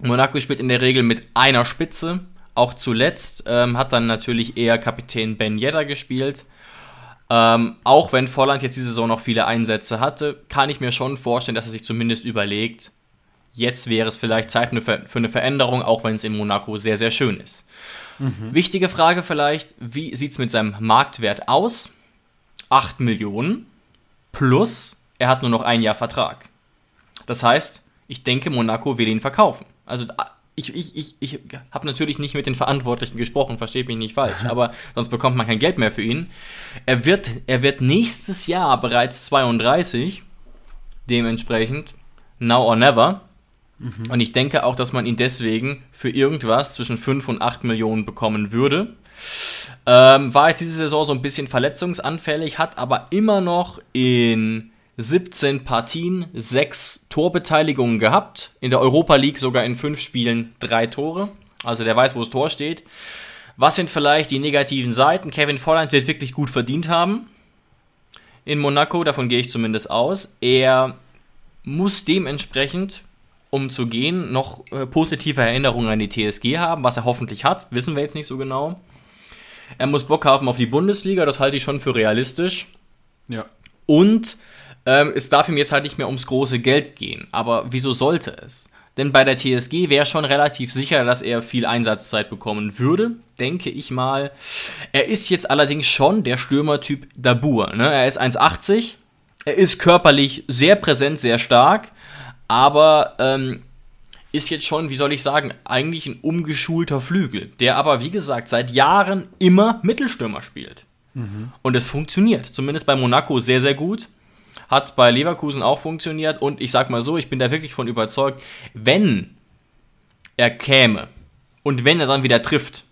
Monaco spielt in der Regel mit einer Spitze. Auch zuletzt ähm, hat dann natürlich eher Kapitän Ben Yedda gespielt. Ähm, auch wenn Volland jetzt diese Saison noch viele Einsätze hatte, kann ich mir schon vorstellen, dass er sich zumindest überlegt, jetzt wäre es vielleicht Zeit für eine Veränderung, auch wenn es in Monaco sehr, sehr schön ist. Mhm. Wichtige Frage vielleicht, wie sieht es mit seinem Marktwert aus? 8 Millionen plus er hat nur noch ein Jahr Vertrag. Das heißt, ich denke, Monaco will ihn verkaufen. Also ich, ich, ich, ich habe natürlich nicht mit den Verantwortlichen gesprochen, versteht mich nicht falsch, aber sonst bekommt man kein Geld mehr für ihn. Er wird, er wird nächstes Jahr bereits 32, dementsprechend now or never. Mhm. Und ich denke auch, dass man ihn deswegen für irgendwas zwischen 5 und 8 Millionen bekommen würde. Ähm, war jetzt diese Saison so ein bisschen verletzungsanfällig, hat aber immer noch in 17 Partien 6 Torbeteiligungen gehabt. In der Europa League sogar in 5 Spielen 3 Tore. Also der weiß, wo das Tor steht. Was sind vielleicht die negativen Seiten? Kevin Volland wird wirklich gut verdient haben. In Monaco, davon gehe ich zumindest aus. Er muss dementsprechend um zu gehen, noch äh, positive Erinnerungen an die TSG haben, was er hoffentlich hat, wissen wir jetzt nicht so genau. Er muss Bock haben auf die Bundesliga, das halte ich schon für realistisch. Ja. Und ähm, es darf ihm jetzt halt nicht mehr ums große Geld gehen. Aber wieso sollte es? Denn bei der TSG wäre schon relativ sicher, dass er viel Einsatzzeit bekommen würde, denke ich mal. Er ist jetzt allerdings schon der Stürmertyp Dabur. Ne? Er ist 1,80, er ist körperlich sehr präsent, sehr stark aber ähm, ist jetzt schon, wie soll ich sagen, eigentlich ein umgeschulter Flügel, der aber, wie gesagt, seit Jahren immer Mittelstürmer spielt. Mhm. Und es funktioniert, zumindest bei Monaco sehr, sehr gut. Hat bei Leverkusen auch funktioniert und ich sag mal so, ich bin da wirklich von überzeugt, wenn er käme und wenn er dann wieder trifft,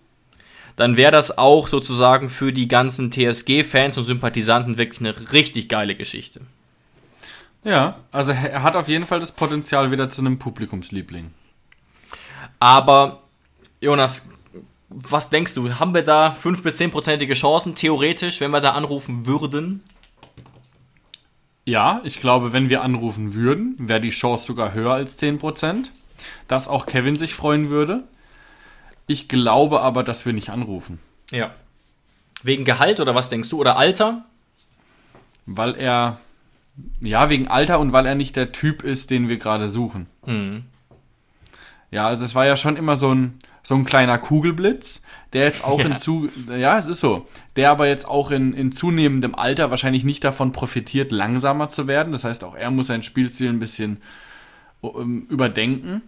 dann wäre das auch sozusagen für die ganzen TSG-Fans und Sympathisanten wirklich eine richtig geile Geschichte. Ja, also er hat auf jeden Fall das Potenzial wieder zu einem Publikumsliebling. Aber, Jonas, was denkst du? Haben wir da 5 bis 10%ige Chancen, theoretisch, wenn wir da anrufen würden? Ja, ich glaube, wenn wir anrufen würden, wäre die Chance sogar höher als 10%. Dass auch Kevin sich freuen würde. Ich glaube aber, dass wir nicht anrufen. Ja. Wegen Gehalt oder was denkst du? Oder Alter? Weil er ja, wegen Alter und weil er nicht der Typ ist, den wir gerade suchen. Mhm. Ja, also es war ja schon immer so ein, so ein kleiner Kugelblitz, der jetzt auch ja. in zu, ja, es ist so, der aber jetzt auch in, in zunehmendem Alter wahrscheinlich nicht davon profitiert, langsamer zu werden. Das heißt, auch er muss sein Spielstil ein bisschen um, überdenken.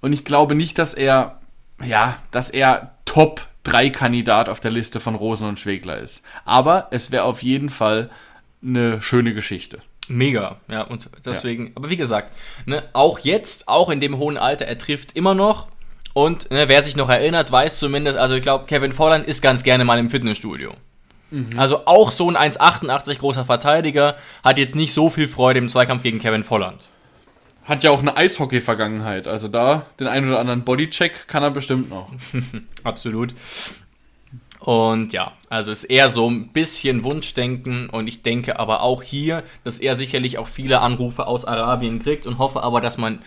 Und ich glaube nicht, dass er, ja, dass er Top 3 Kandidat auf der Liste von Rosen und Schwegler ist. Aber es wäre auf jeden Fall eine schöne Geschichte. Mega, ja, und deswegen, ja. aber wie gesagt, ne, auch jetzt, auch in dem hohen Alter, er trifft immer noch. Und ne, wer sich noch erinnert, weiß zumindest, also ich glaube, Kevin Volland ist ganz gerne mal im Fitnessstudio. Mhm. Also auch so ein 1,88 großer Verteidiger hat jetzt nicht so viel Freude im Zweikampf gegen Kevin Volland. Hat ja auch eine Eishockey-Vergangenheit. Also da den einen oder anderen Bodycheck kann er bestimmt noch. Absolut. Und ja, also ist eher so ein bisschen Wunschdenken und ich denke aber auch hier, dass er sicherlich auch viele Anrufe aus Arabien kriegt und hoffe aber, dass man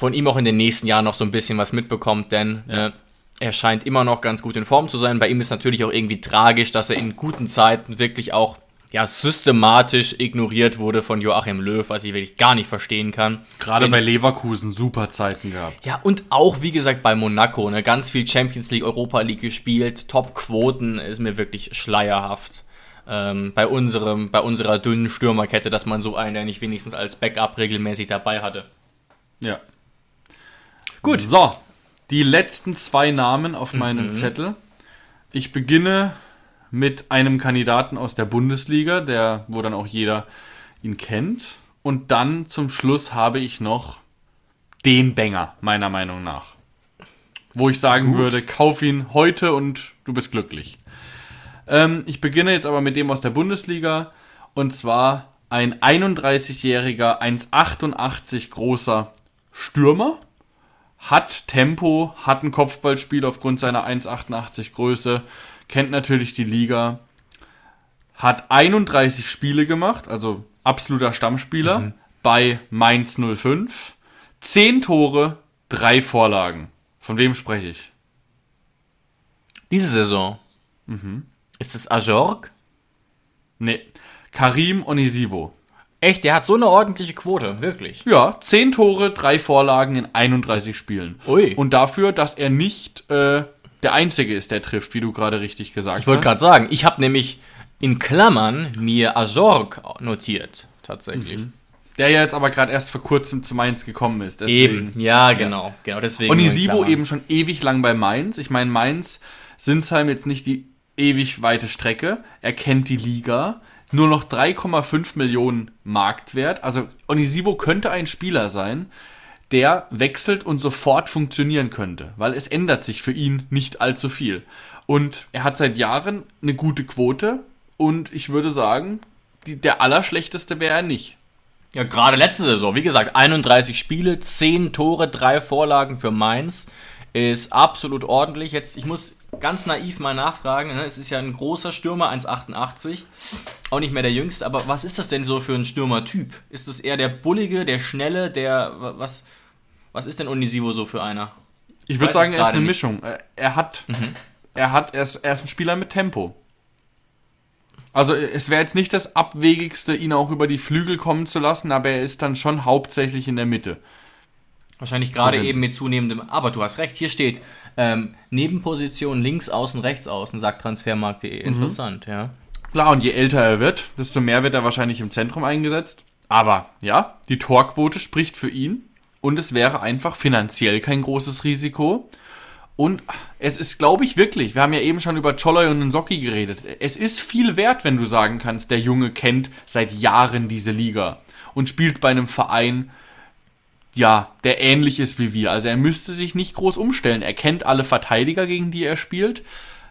von ihm auch in den nächsten Jahren noch so ein bisschen was mitbekommt, denn ja. äh, er scheint immer noch ganz gut in Form zu sein. Bei ihm ist natürlich auch irgendwie tragisch, dass er in guten Zeiten wirklich auch ja, systematisch ignoriert wurde von Joachim Löw, was ich wirklich gar nicht verstehen kann. Gerade Wenn bei Leverkusen super Zeiten gehabt. Ja, und auch, wie gesagt, bei Monaco, ne, ganz viel Champions League, Europa League gespielt, Top-Quoten, ist mir wirklich schleierhaft. Ähm, bei, unserem, bei unserer dünnen Stürmerkette, dass man so einen, der nicht wenigstens als Backup regelmäßig dabei hatte. Ja. Gut. So, die letzten zwei Namen auf meinem mhm. Zettel. Ich beginne mit einem Kandidaten aus der Bundesliga, der, wo dann auch jeder ihn kennt. Und dann zum Schluss habe ich noch den Banger, meiner Meinung nach. Wo ich sagen Gut. würde, kauf ihn heute und du bist glücklich. Ähm, ich beginne jetzt aber mit dem aus der Bundesliga. Und zwar ein 31-jähriger, 1,88 großer Stürmer. Hat Tempo, hat ein Kopfballspiel aufgrund seiner 1,88 Größe kennt natürlich die Liga, hat 31 Spiele gemacht, also absoluter Stammspieler mhm. bei Mainz 05. 10 Tore, 3 Vorlagen. Von wem spreche ich? Diese Saison. Mhm. Ist es Ajorg? Nee. Karim Onisivo. Echt, der hat so eine ordentliche Quote, wirklich. Ja, 10 Tore, 3 Vorlagen in 31 Spielen. Ui. Und dafür, dass er nicht äh, der Einzige ist, der trifft, wie du gerade richtig gesagt hast. Ich wollte gerade sagen, ich habe nämlich in Klammern mir Ajorg notiert, tatsächlich. Mhm. Der ja jetzt aber gerade erst vor kurzem zu Mainz gekommen ist. Deswegen. Eben, ja, genau. Ja. genau deswegen Onisivo eben schon ewig lang bei Mainz. Ich meine, Mainz, Sinsheim jetzt nicht die ewig weite Strecke. Er kennt die Liga. Nur noch 3,5 Millionen Marktwert. Also Onisivo könnte ein Spieler sein, der wechselt und sofort funktionieren könnte, weil es ändert sich für ihn nicht allzu viel. Und er hat seit Jahren eine gute Quote und ich würde sagen, die, der Allerschlechteste wäre er nicht. Ja, gerade letzte Saison, wie gesagt, 31 Spiele, 10 Tore, 3 Vorlagen für Mainz. Ist absolut ordentlich. Jetzt, ich muss ganz naiv mal nachfragen. Ne? Es ist ja ein großer Stürmer, 1,88. Auch nicht mehr der jüngste, aber was ist das denn so für ein Stürmertyp? Ist es eher der bullige, der schnelle, der. Was, was ist denn Onisivo so für einer? Ich, ich würde sagen, er ist eine nicht. Mischung. Er hat, mhm. er hat, er ist, er ist ein Spieler mit Tempo. Also es wäre jetzt nicht das Abwegigste, ihn auch über die Flügel kommen zu lassen, aber er ist dann schon hauptsächlich in der Mitte. Wahrscheinlich gerade so eben mit zunehmendem. Aber du hast recht, hier steht ähm, Nebenposition links außen, rechts außen, sagt transfermarkt.de. Mhm. Interessant, mhm. ja. Klar, und je älter er wird, desto mehr wird er wahrscheinlich im Zentrum eingesetzt. Aber ja, die Torquote spricht für ihn und es wäre einfach finanziell kein großes Risiko. Und es ist, glaube ich, wirklich, wir haben ja eben schon über Choloy und Nsocki geredet. Es ist viel wert, wenn du sagen kannst, der Junge kennt seit Jahren diese Liga und spielt bei einem Verein, ja, der ähnlich ist wie wir. Also er müsste sich nicht groß umstellen. Er kennt alle Verteidiger, gegen die er spielt.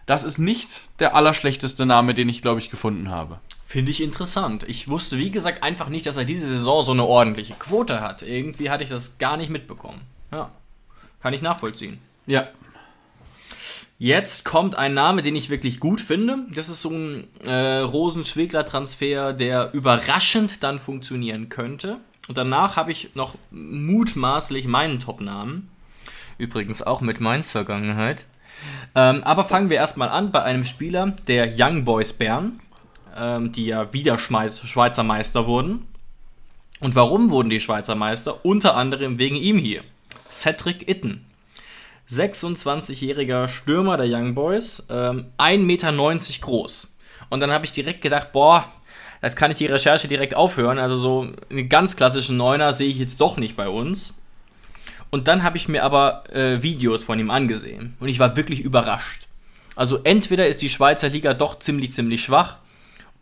Das ist nicht der allerschlechteste Name, den ich, glaube ich, gefunden habe. Finde ich interessant. Ich wusste, wie gesagt, einfach nicht, dass er diese Saison so eine ordentliche Quote hat. Irgendwie hatte ich das gar nicht mitbekommen. Ja. Kann ich nachvollziehen. Ja. Jetzt kommt ein Name, den ich wirklich gut finde. Das ist so ein äh, Rosenschwegler-Transfer, der überraschend dann funktionieren könnte. Und danach habe ich noch mutmaßlich meinen Top-Namen. Übrigens auch mit Mainz Vergangenheit. Ähm, aber fangen wir erstmal an bei einem Spieler der Young Boys Bern ähm, die ja wieder Schweizer Meister wurden. Und warum wurden die Schweizer Meister? Unter anderem wegen ihm hier. Cedric Itten. 26-jähriger Stürmer der Young Boys, ähm, 1,90 Meter groß. Und dann habe ich direkt gedacht, boah, jetzt kann ich die Recherche direkt aufhören. Also so einen ganz klassischen Neuner sehe ich jetzt doch nicht bei uns. Und dann habe ich mir aber äh, Videos von ihm angesehen. Und ich war wirklich überrascht. Also entweder ist die Schweizer Liga doch ziemlich, ziemlich schwach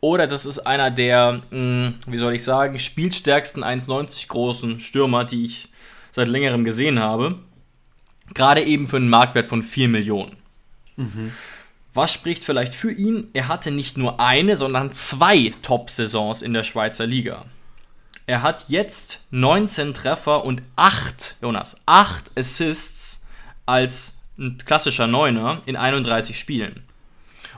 oder das ist einer der, mh, hm, wie soll ich sagen, spielstärksten 1,90 großen Stürmer, die ich seit längerem gesehen habe. Gerade eben für einen Marktwert von 4 Millionen. Mhm. Was spricht vielleicht für ihn? Er hatte nicht nur eine, sondern zwei Top-Saisons in der Schweizer Liga. Er hat jetzt 19 Treffer und 8, Jonas, 8 Assists als ein klassischer Neuner in 31 Spielen.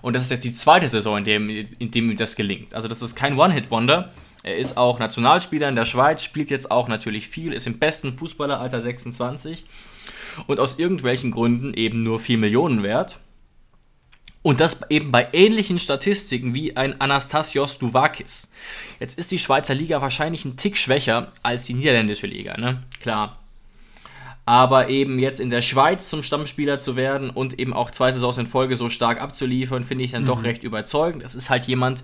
Und das ist jetzt die zweite Saison, in dem, in dem ihm das gelingt. Also das ist kein One-Hit-Wonder. Er ist auch Nationalspieler in der Schweiz, spielt jetzt auch natürlich viel, ist im besten Fußballeralter 26 und aus irgendwelchen Gründen eben nur 4 Millionen wert. Und das eben bei ähnlichen Statistiken wie ein Anastasios Duvakis. Jetzt ist die Schweizer Liga wahrscheinlich ein Tick schwächer als die niederländische Liga, ne? Klar. Aber eben jetzt in der Schweiz zum Stammspieler zu werden und eben auch zwei Saisons in Folge so stark abzuliefern, finde ich dann mhm. doch recht überzeugend. Das ist halt jemand,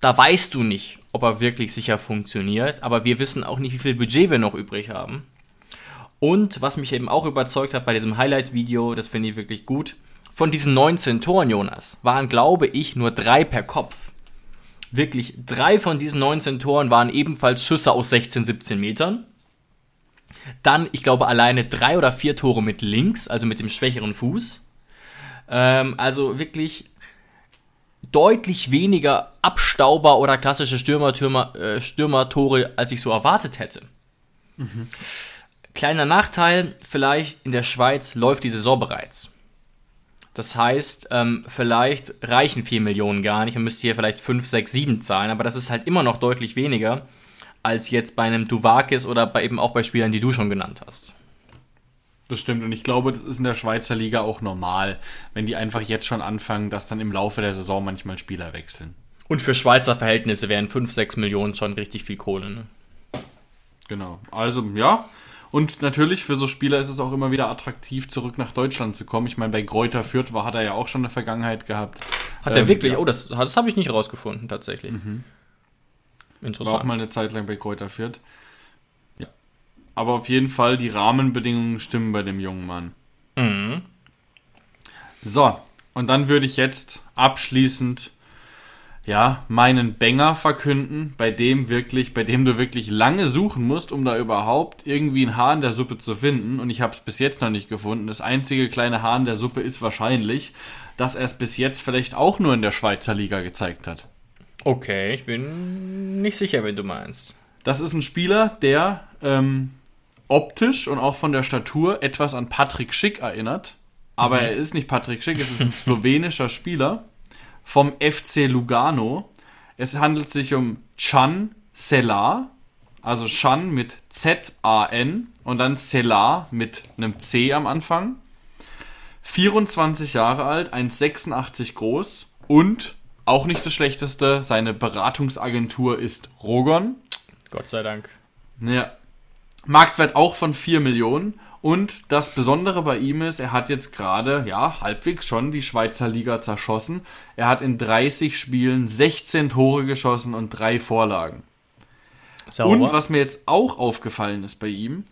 da weißt du nicht, ob er wirklich sicher funktioniert, aber wir wissen auch nicht, wie viel Budget wir noch übrig haben. Und was mich eben auch überzeugt hat bei diesem Highlight-Video, das finde ich wirklich gut, von diesen 19 Toren, Jonas, waren, glaube ich, nur drei per Kopf. Wirklich, drei von diesen 19 Toren waren ebenfalls Schüsse aus 16, 17 Metern. Dann, ich glaube, alleine drei oder vier Tore mit links, also mit dem schwächeren Fuß. Ähm, also wirklich deutlich weniger Abstauber oder klassische Stürmertore, äh, Stürmertore, als ich so erwartet hätte. Mhm. Kleiner Nachteil, vielleicht in der Schweiz läuft die Saison bereits. Das heißt, ähm, vielleicht reichen 4 Millionen gar nicht. Man müsste hier vielleicht 5, 6, 7 zahlen, aber das ist halt immer noch deutlich weniger als jetzt bei einem Duvakis oder bei, eben auch bei Spielern, die du schon genannt hast. Das stimmt und ich glaube, das ist in der Schweizer Liga auch normal, wenn die einfach jetzt schon anfangen, dass dann im Laufe der Saison manchmal Spieler wechseln. Und für Schweizer Verhältnisse wären 5, 6 Millionen schon richtig viel Kohle. Ne? Genau. Also ja, und natürlich für so Spieler ist es auch immer wieder attraktiv, zurück nach Deutschland zu kommen. Ich meine, bei Gräuter Fürth war, hat er ja auch schon eine Vergangenheit gehabt. Hat ähm, er wirklich? Ja. Oh, das, das habe ich nicht rausgefunden, tatsächlich. Mhm. Interessant. War auch mal eine Zeit lang bei Kräuter Fürth. Ja. Aber auf jeden Fall, die Rahmenbedingungen stimmen bei dem jungen Mann. Mhm. So, und dann würde ich jetzt abschließend ja, meinen Banger verkünden, bei dem wirklich, bei dem du wirklich lange suchen musst, um da überhaupt irgendwie ein Haar in der Suppe zu finden. Und ich habe es bis jetzt noch nicht gefunden. Das einzige kleine Haar in der Suppe ist wahrscheinlich, dass er es bis jetzt vielleicht auch nur in der Schweizer Liga gezeigt hat. Okay, ich bin nicht sicher, wenn du meinst. Das ist ein Spieler, der ähm, optisch und auch von der Statur etwas an Patrick Schick erinnert. Aber mhm. er ist nicht Patrick Schick, es ist ein slowenischer Spieler vom FC Lugano. Es handelt sich um Chan Selar, also Chan mit Z-A-N und dann Selar mit einem C am Anfang. 24 Jahre alt, 1,86 groß und auch nicht das Schlechteste, seine Beratungsagentur ist Rogon. Gott sei Dank. Ja. Marktwert auch von 4 Millionen und das Besondere bei ihm ist, er hat jetzt gerade, ja, halbwegs schon die Schweizer Liga zerschossen. Er hat in 30 Spielen 16 Tore geschossen und drei Vorlagen. Sauber. Und was mir jetzt auch aufgefallen ist bei ihm,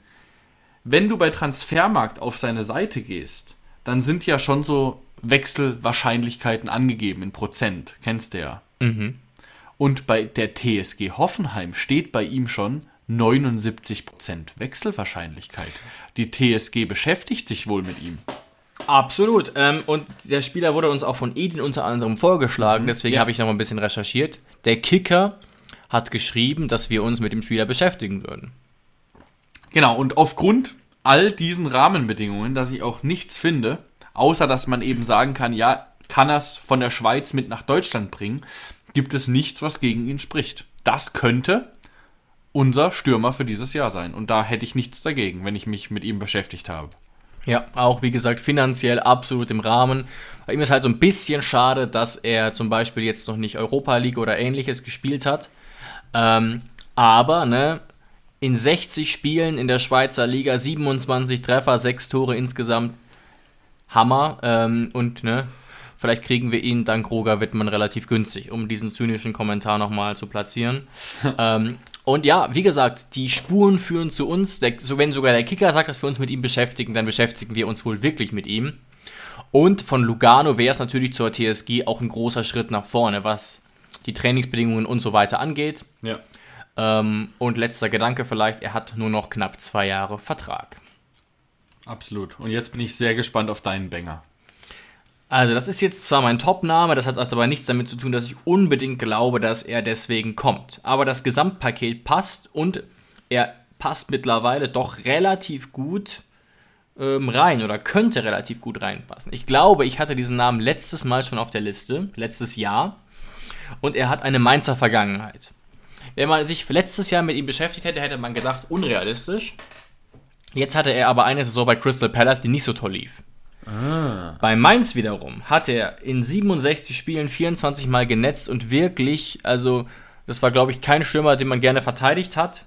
wenn du bei Transfermarkt auf seine Seite gehst, dann sind ja schon so Wechselwahrscheinlichkeiten angegeben in Prozent. Kennst du ja. Mhm. Und bei der TSG Hoffenheim steht bei ihm schon 79% Wechselwahrscheinlichkeit. Die TSG beschäftigt sich wohl mit ihm. Absolut. Ähm, und der Spieler wurde uns auch von Edin unter anderem vorgeschlagen, mhm. deswegen ja. habe ich noch mal ein bisschen recherchiert. Der Kicker hat geschrieben, dass wir uns mit dem Spieler beschäftigen würden. Genau, und aufgrund all diesen Rahmenbedingungen, dass ich auch nichts finde, außer dass man eben sagen kann, ja, kann er es von der Schweiz mit nach Deutschland bringen, gibt es nichts, was gegen ihn spricht. Das könnte unser Stürmer für dieses Jahr sein. Und da hätte ich nichts dagegen, wenn ich mich mit ihm beschäftigt habe. Ja, auch wie gesagt, finanziell absolut im Rahmen. Bei ihm ist halt so ein bisschen schade, dass er zum Beispiel jetzt noch nicht Europa League oder ähnliches gespielt hat. Ähm, aber, ne, in 60 Spielen in der Schweizer Liga 27 Treffer, 6 Tore insgesamt. Hammer. Ähm, und, ne, vielleicht kriegen wir ihn dank Roger Wittmann relativ günstig, um diesen zynischen Kommentar nochmal zu platzieren. ähm, und ja, wie gesagt, die Spuren führen zu uns. Der, so wenn sogar der Kicker sagt, dass wir uns mit ihm beschäftigen, dann beschäftigen wir uns wohl wirklich mit ihm. Und von Lugano wäre es natürlich zur TSG auch ein großer Schritt nach vorne, was die Trainingsbedingungen und so weiter angeht. Ja. Ähm, und letzter Gedanke vielleicht, er hat nur noch knapp zwei Jahre Vertrag. Absolut. Und jetzt bin ich sehr gespannt auf deinen Banger. Also, das ist jetzt zwar mein Top-Name, das hat aber nichts damit zu tun, dass ich unbedingt glaube, dass er deswegen kommt. Aber das Gesamtpaket passt und er passt mittlerweile doch relativ gut ähm, rein oder könnte relativ gut reinpassen. Ich glaube, ich hatte diesen Namen letztes Mal schon auf der Liste, letztes Jahr. Und er hat eine Mainzer Vergangenheit. Wenn man sich letztes Jahr mit ihm beschäftigt hätte, hätte man gedacht, unrealistisch. Jetzt hatte er aber eine Saison bei Crystal Palace, die nicht so toll lief. Ah. Bei Mainz wiederum hat er in 67 Spielen 24 Mal genetzt und wirklich, also das war glaube ich kein Stürmer, den man gerne verteidigt hat.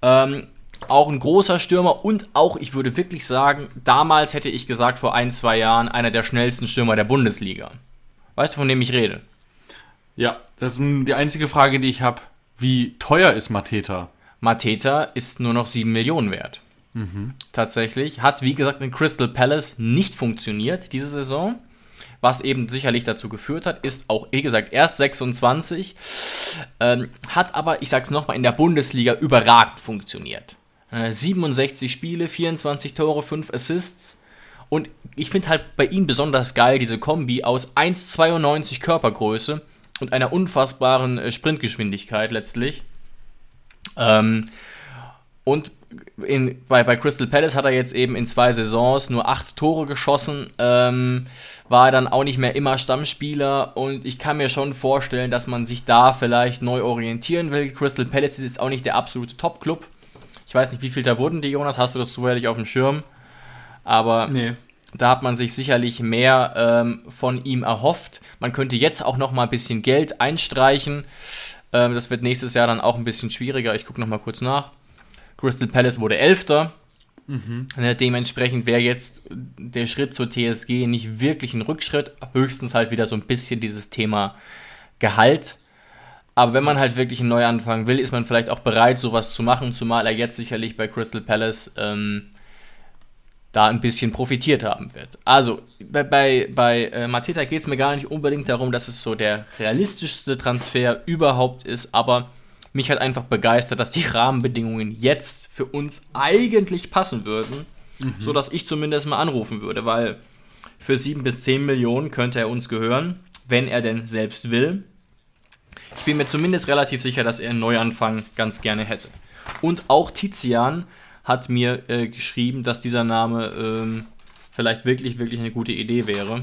Ähm, auch ein großer Stürmer und auch, ich würde wirklich sagen, damals hätte ich gesagt, vor ein, zwei Jahren, einer der schnellsten Stürmer der Bundesliga. Weißt du, von dem ich rede? Ja, das ist die einzige Frage, die ich habe. Wie teuer ist Mateta? Mateta ist nur noch 7 Millionen wert. Mhm. Tatsächlich. Hat, wie gesagt, in Crystal Palace nicht funktioniert diese Saison. Was eben sicherlich dazu geführt hat, ist auch, wie gesagt, erst 26. Ähm, hat aber, ich sag's nochmal, in der Bundesliga überragend funktioniert. 67 äh, Spiele, 24 Tore, 5 Assists. Und ich finde halt bei ihm besonders geil diese Kombi aus 1,92 Körpergröße und einer unfassbaren äh, Sprintgeschwindigkeit letztlich. Ähm, und in, bei, bei Crystal Palace hat er jetzt eben in zwei Saisons nur acht Tore geschossen, ähm, war dann auch nicht mehr immer Stammspieler und ich kann mir schon vorstellen, dass man sich da vielleicht neu orientieren will. Crystal Palace ist auch nicht der absolute Top-Club, ich weiß nicht, wie viel da wurden die, Jonas. Hast du das zufällig auf dem Schirm? Aber nee. da hat man sich sicherlich mehr ähm, von ihm erhofft. Man könnte jetzt auch noch mal ein bisschen Geld einstreichen. Ähm, das wird nächstes Jahr dann auch ein bisschen schwieriger. Ich gucke noch mal kurz nach. Crystal Palace wurde Elfter. Mhm. Ne, dementsprechend wäre jetzt der Schritt zur TSG nicht wirklich ein Rückschritt, höchstens halt wieder so ein bisschen dieses Thema Gehalt. Aber wenn man halt wirklich einen Neuanfang will, ist man vielleicht auch bereit, sowas zu machen, zumal er jetzt sicherlich bei Crystal Palace ähm, da ein bisschen profitiert haben wird. Also, bei, bei, bei äh, Mateta geht es mir gar nicht unbedingt darum, dass es so der realistischste Transfer überhaupt ist, aber mich hat einfach begeistert, dass die Rahmenbedingungen jetzt für uns eigentlich passen würden, mhm. sodass ich zumindest mal anrufen würde, weil für 7 bis 10 Millionen könnte er uns gehören, wenn er denn selbst will. Ich bin mir zumindest relativ sicher, dass er einen Neuanfang ganz gerne hätte. Und auch Tizian hat mir äh, geschrieben, dass dieser Name ähm, vielleicht wirklich, wirklich eine gute Idee wäre.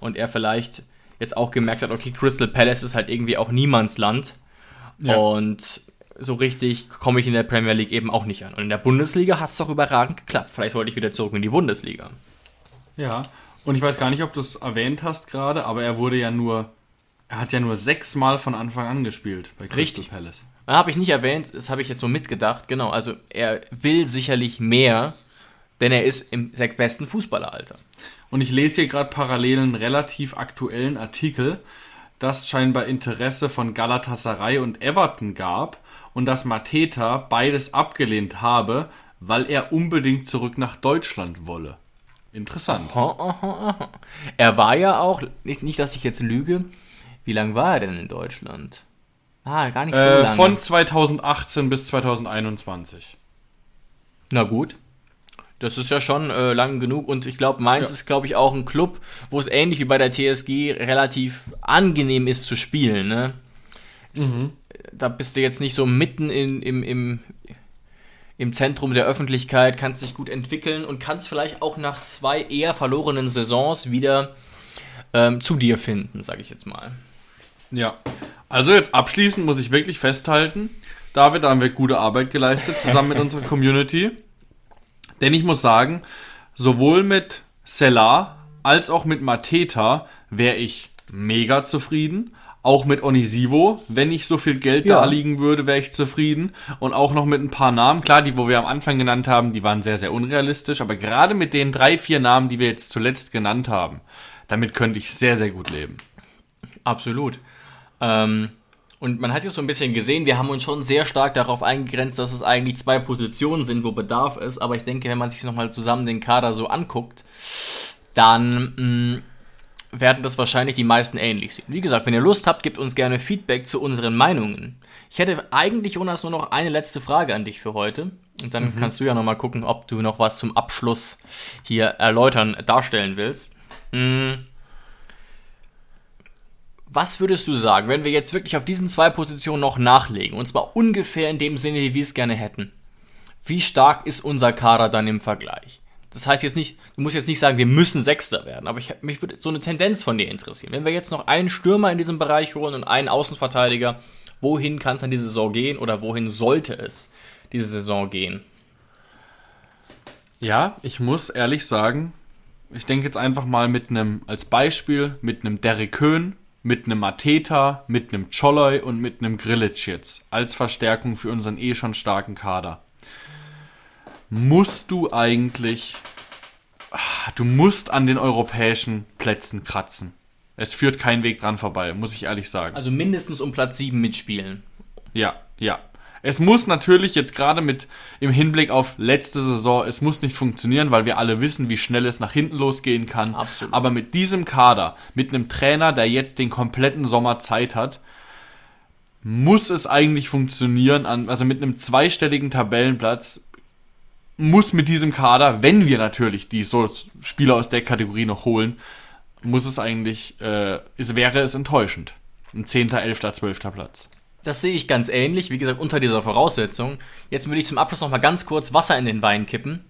Und er vielleicht jetzt auch gemerkt hat, okay, Crystal Palace ist halt irgendwie auch Niemandsland. Ja. Und so richtig komme ich in der Premier League eben auch nicht an. Und in der Bundesliga hat es doch überragend geklappt. Vielleicht sollte ich wieder zurück in die Bundesliga. Ja, und ich weiß gar nicht, ob du es erwähnt hast gerade, aber er wurde ja nur er hat ja nur sechsmal von Anfang an gespielt bei Crystal Richtig. Palace. Habe ich nicht erwähnt, das habe ich jetzt so mitgedacht. Genau, also er will sicherlich mehr, denn er ist im besten Fußballeralter. Und ich lese hier gerade parallel einen relativ aktuellen Artikel, dass scheinbar Interesse von Galatasaray und Everton gab und dass Mateta beides abgelehnt habe, weil er unbedingt zurück nach Deutschland wolle. Interessant. Aha, aha, aha. Er war ja auch, nicht, nicht, dass ich jetzt lüge, wie lange war er denn in Deutschland? Ah, gar nicht so äh, lange. Von 2018 bis 2021. Na gut. Das ist ja schon äh, lang genug und ich glaube, Mainz ja. ist, glaube ich, auch ein Club, wo es ähnlich wie bei der TSG relativ angenehm ist zu spielen. Ne? Mhm. Da bist du jetzt nicht so mitten in, im, im, im Zentrum der Öffentlichkeit, kannst dich gut entwickeln und kannst vielleicht auch nach zwei eher verlorenen Saisons wieder ähm, zu dir finden, sage ich jetzt mal. Ja, also jetzt abschließend muss ich wirklich festhalten, David, da haben wir gute Arbeit geleistet, zusammen mit unserer Community. Denn ich muss sagen, sowohl mit Selah als auch mit Mateta wäre ich mega zufrieden. Auch mit Onisivo, wenn nicht so viel Geld ja. da liegen würde, wäre ich zufrieden. Und auch noch mit ein paar Namen. Klar, die, wo wir am Anfang genannt haben, die waren sehr, sehr unrealistisch. Aber gerade mit den drei, vier Namen, die wir jetzt zuletzt genannt haben, damit könnte ich sehr, sehr gut leben. Absolut. Ähm, und man hat jetzt so ein bisschen gesehen, wir haben uns schon sehr stark darauf eingegrenzt, dass es eigentlich zwei Positionen sind, wo Bedarf ist. Aber ich denke, wenn man sich nochmal zusammen den Kader so anguckt, dann mh, mm, werden das wahrscheinlich die meisten ähnlich sehen. Wie gesagt, wenn ihr Lust habt, gebt uns gerne Feedback zu unseren Meinungen. Ich hätte eigentlich, Jonas, nur noch eine letzte Frage an dich für heute. Und dann mhm. kannst du ja nochmal gucken, ob du noch was zum Abschluss hier erläutern, darstellen willst. Mhm. Was würdest du sagen, wenn wir jetzt wirklich auf diesen zwei Positionen noch nachlegen, und zwar ungefähr in dem Sinne, wie wir es gerne hätten? Wie stark ist unser Kader dann im Vergleich? Das heißt jetzt nicht, du musst jetzt nicht sagen, wir müssen Sechster werden, aber ich, mich würde so eine Tendenz von dir interessieren. Wenn wir jetzt noch einen Stürmer in diesem Bereich holen und einen Außenverteidiger, wohin kann es dann diese Saison gehen oder wohin sollte es diese Saison gehen? Ja, ich muss ehrlich sagen, ich denke jetzt einfach mal mit einem, als Beispiel, mit einem Derek Köhn, mit einem Mateta, mit einem Choloy und mit einem Grillitsch jetzt, als Verstärkung für unseren eh schon starken Kader. Musst du eigentlich, ah, du musst an den europäischen Plätzen kratzen. Es führt kein Weg dran vorbei, muss ich ehrlich sagen. Also mindestens um Platz 7 mitspielen. Ja, ja. Es muss natürlich jetzt gerade mit im Hinblick auf letzte Saison, es muss nicht funktionieren, weil wir alle wissen, wie schnell es nach hinten losgehen kann. Absolut. Aber mit diesem Kader, mit einem Trainer, der jetzt den kompletten Sommer Zeit hat, muss es eigentlich funktionieren. Also mit einem zweistelligen Tabellenplatz muss mit diesem Kader, wenn wir natürlich die so Spieler aus der Kategorie noch holen, muss es eigentlich, äh, es wäre es enttäuschend. Ein 10., 11., 12. Platz. Das sehe ich ganz ähnlich, wie gesagt, unter dieser Voraussetzung. Jetzt würde ich zum Abschluss noch mal ganz kurz Wasser in den Wein kippen.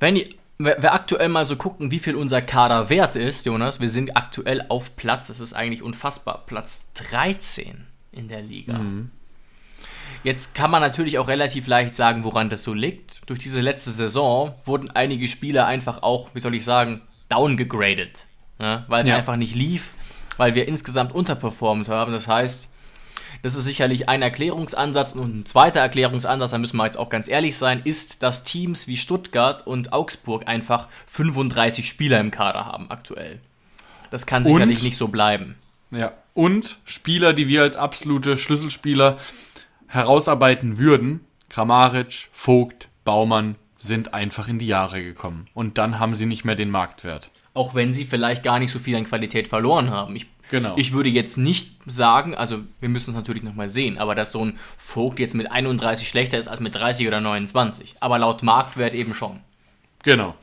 Wenn die, wir aktuell mal so gucken, wie viel unser Kader wert ist, Jonas, wir sind aktuell auf Platz, das ist eigentlich unfassbar, Platz 13 in der Liga. Mhm. Jetzt kann man natürlich auch relativ leicht sagen, woran das so liegt. Durch diese letzte Saison wurden einige Spieler einfach auch, wie soll ich sagen, downgegradet, ne? weil es ja. einfach nicht lief, weil wir insgesamt unterperformt haben. Das heißt, das ist sicherlich ein Erklärungsansatz und ein zweiter Erklärungsansatz, da müssen wir jetzt auch ganz ehrlich sein, ist, dass Teams wie Stuttgart und Augsburg einfach 35 Spieler im Kader haben aktuell. Das kann sicherlich und, nicht so bleiben. Ja, und Spieler, die wir als absolute Schlüsselspieler herausarbeiten würden, Kramaric, Vogt, Baumann, sind einfach in die Jahre gekommen. Und dann haben sie nicht mehr den Marktwert. Auch wenn sie vielleicht gar nicht so viel an Qualität verloren haben. Ich Genau. Ich würde jetzt nicht sagen, also wir müssen es natürlich nochmal sehen, aber dass so ein Vogt jetzt mit 31 schlechter ist als mit 30 oder 29. Aber laut Marktwert eben schon. Genau.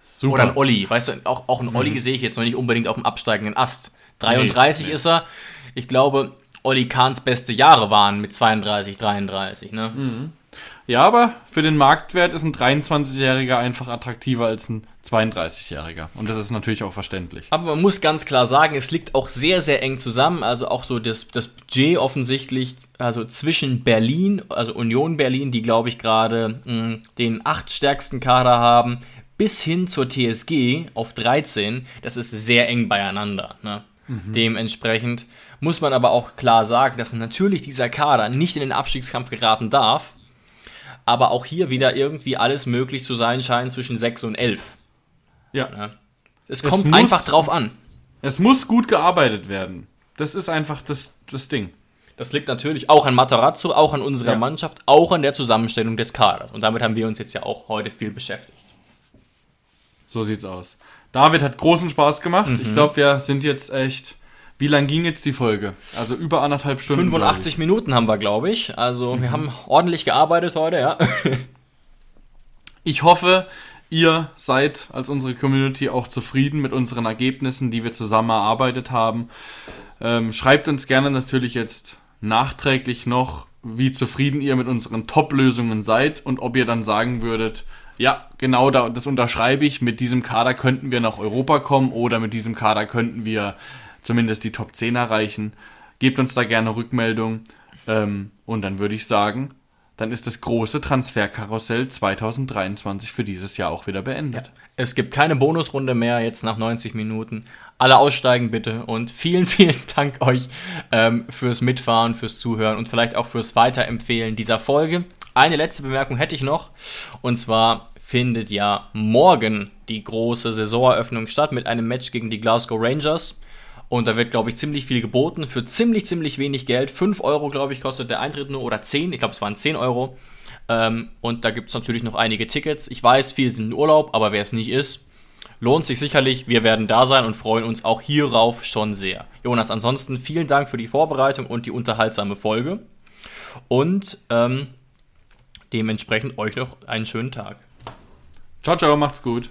Super. Oder ein Olli, weißt du, auch, auch ein Olli mhm. sehe ich jetzt noch nicht unbedingt auf dem absteigenden Ast. 33 nee, nee. ist er. Ich glaube, Olli Kahns beste Jahre waren mit 32, 33. Ne? Mhm. Ja, aber für den Marktwert ist ein 23-Jähriger einfach attraktiver als ein 32-Jähriger. Und das ist natürlich auch verständlich. Aber man muss ganz klar sagen, es liegt auch sehr, sehr eng zusammen. Also auch so das, das Budget offensichtlich, also zwischen Berlin, also Union Berlin, die glaube ich gerade hm, den acht stärksten Kader haben, bis hin zur TSG auf 13. Das ist sehr eng beieinander. Ne? Mhm. Dementsprechend muss man aber auch klar sagen, dass natürlich dieser Kader nicht in den Abstiegskampf geraten darf aber auch hier wieder irgendwie alles möglich zu sein scheint zwischen 6 und 11. Ja. ja. Es kommt es muss, einfach drauf an. Es muss gut gearbeitet werden. Das ist einfach das, das Ding. Das liegt natürlich auch an Matarazzo, auch an unserer ja. Mannschaft, auch an der Zusammenstellung des Kaders. Und damit haben wir uns jetzt ja auch heute viel beschäftigt. So sieht's aus. David hat großen Spaß gemacht. Mhm. Ich glaube, wir sind jetzt echt wie lang ging jetzt die Folge? Also über anderthalb Stunden. 85 Minuten haben wir, glaube ich. Also mhm. wir haben ordentlich gearbeitet heute, ja. ich hoffe, ihr seid als unsere Community auch zufrieden mit unseren Ergebnissen, die wir zusammen erarbeitet haben. Ähm, schreibt uns gerne natürlich jetzt nachträglich noch, wie zufrieden ihr mit unseren Top-Lösungen seid und ob ihr dann sagen würdet, ja, genau, das unterschreibe ich. Mit diesem Kader könnten wir nach Europa kommen oder mit diesem Kader könnten wir zumindest die Top 10 erreichen. Gebt uns da gerne Rückmeldung. Ähm, und dann würde ich sagen, dann ist das große Transferkarussell 2023 für dieses Jahr auch wieder beendet. Ja. Es gibt keine Bonusrunde mehr jetzt nach 90 Minuten. Alle aussteigen bitte und vielen, vielen Dank euch ähm, fürs Mitfahren, fürs Zuhören und vielleicht auch fürs Weiterempfehlen dieser Folge. Eine letzte Bemerkung hätte ich noch und zwar findet ja morgen die große Saisoneröffnung statt mit einem Match gegen die Glasgow Rangers. Und da wird, glaube ich, ziemlich viel geboten für ziemlich, ziemlich wenig Geld. 5 Euro, glaube ich, kostet der Eintritt nur oder 10. Ich glaube, es waren 10 Euro. Ähm, und da gibt es natürlich noch einige Tickets. Ich weiß, viele sind in Urlaub, aber wer es nicht ist, lohnt sich sicherlich. Wir werden da sein und freuen uns auch hierauf schon sehr. Jonas, ansonsten vielen Dank für die Vorbereitung und die unterhaltsame Folge. Und ähm, dementsprechend euch noch einen schönen Tag. Ciao, ciao, macht's gut.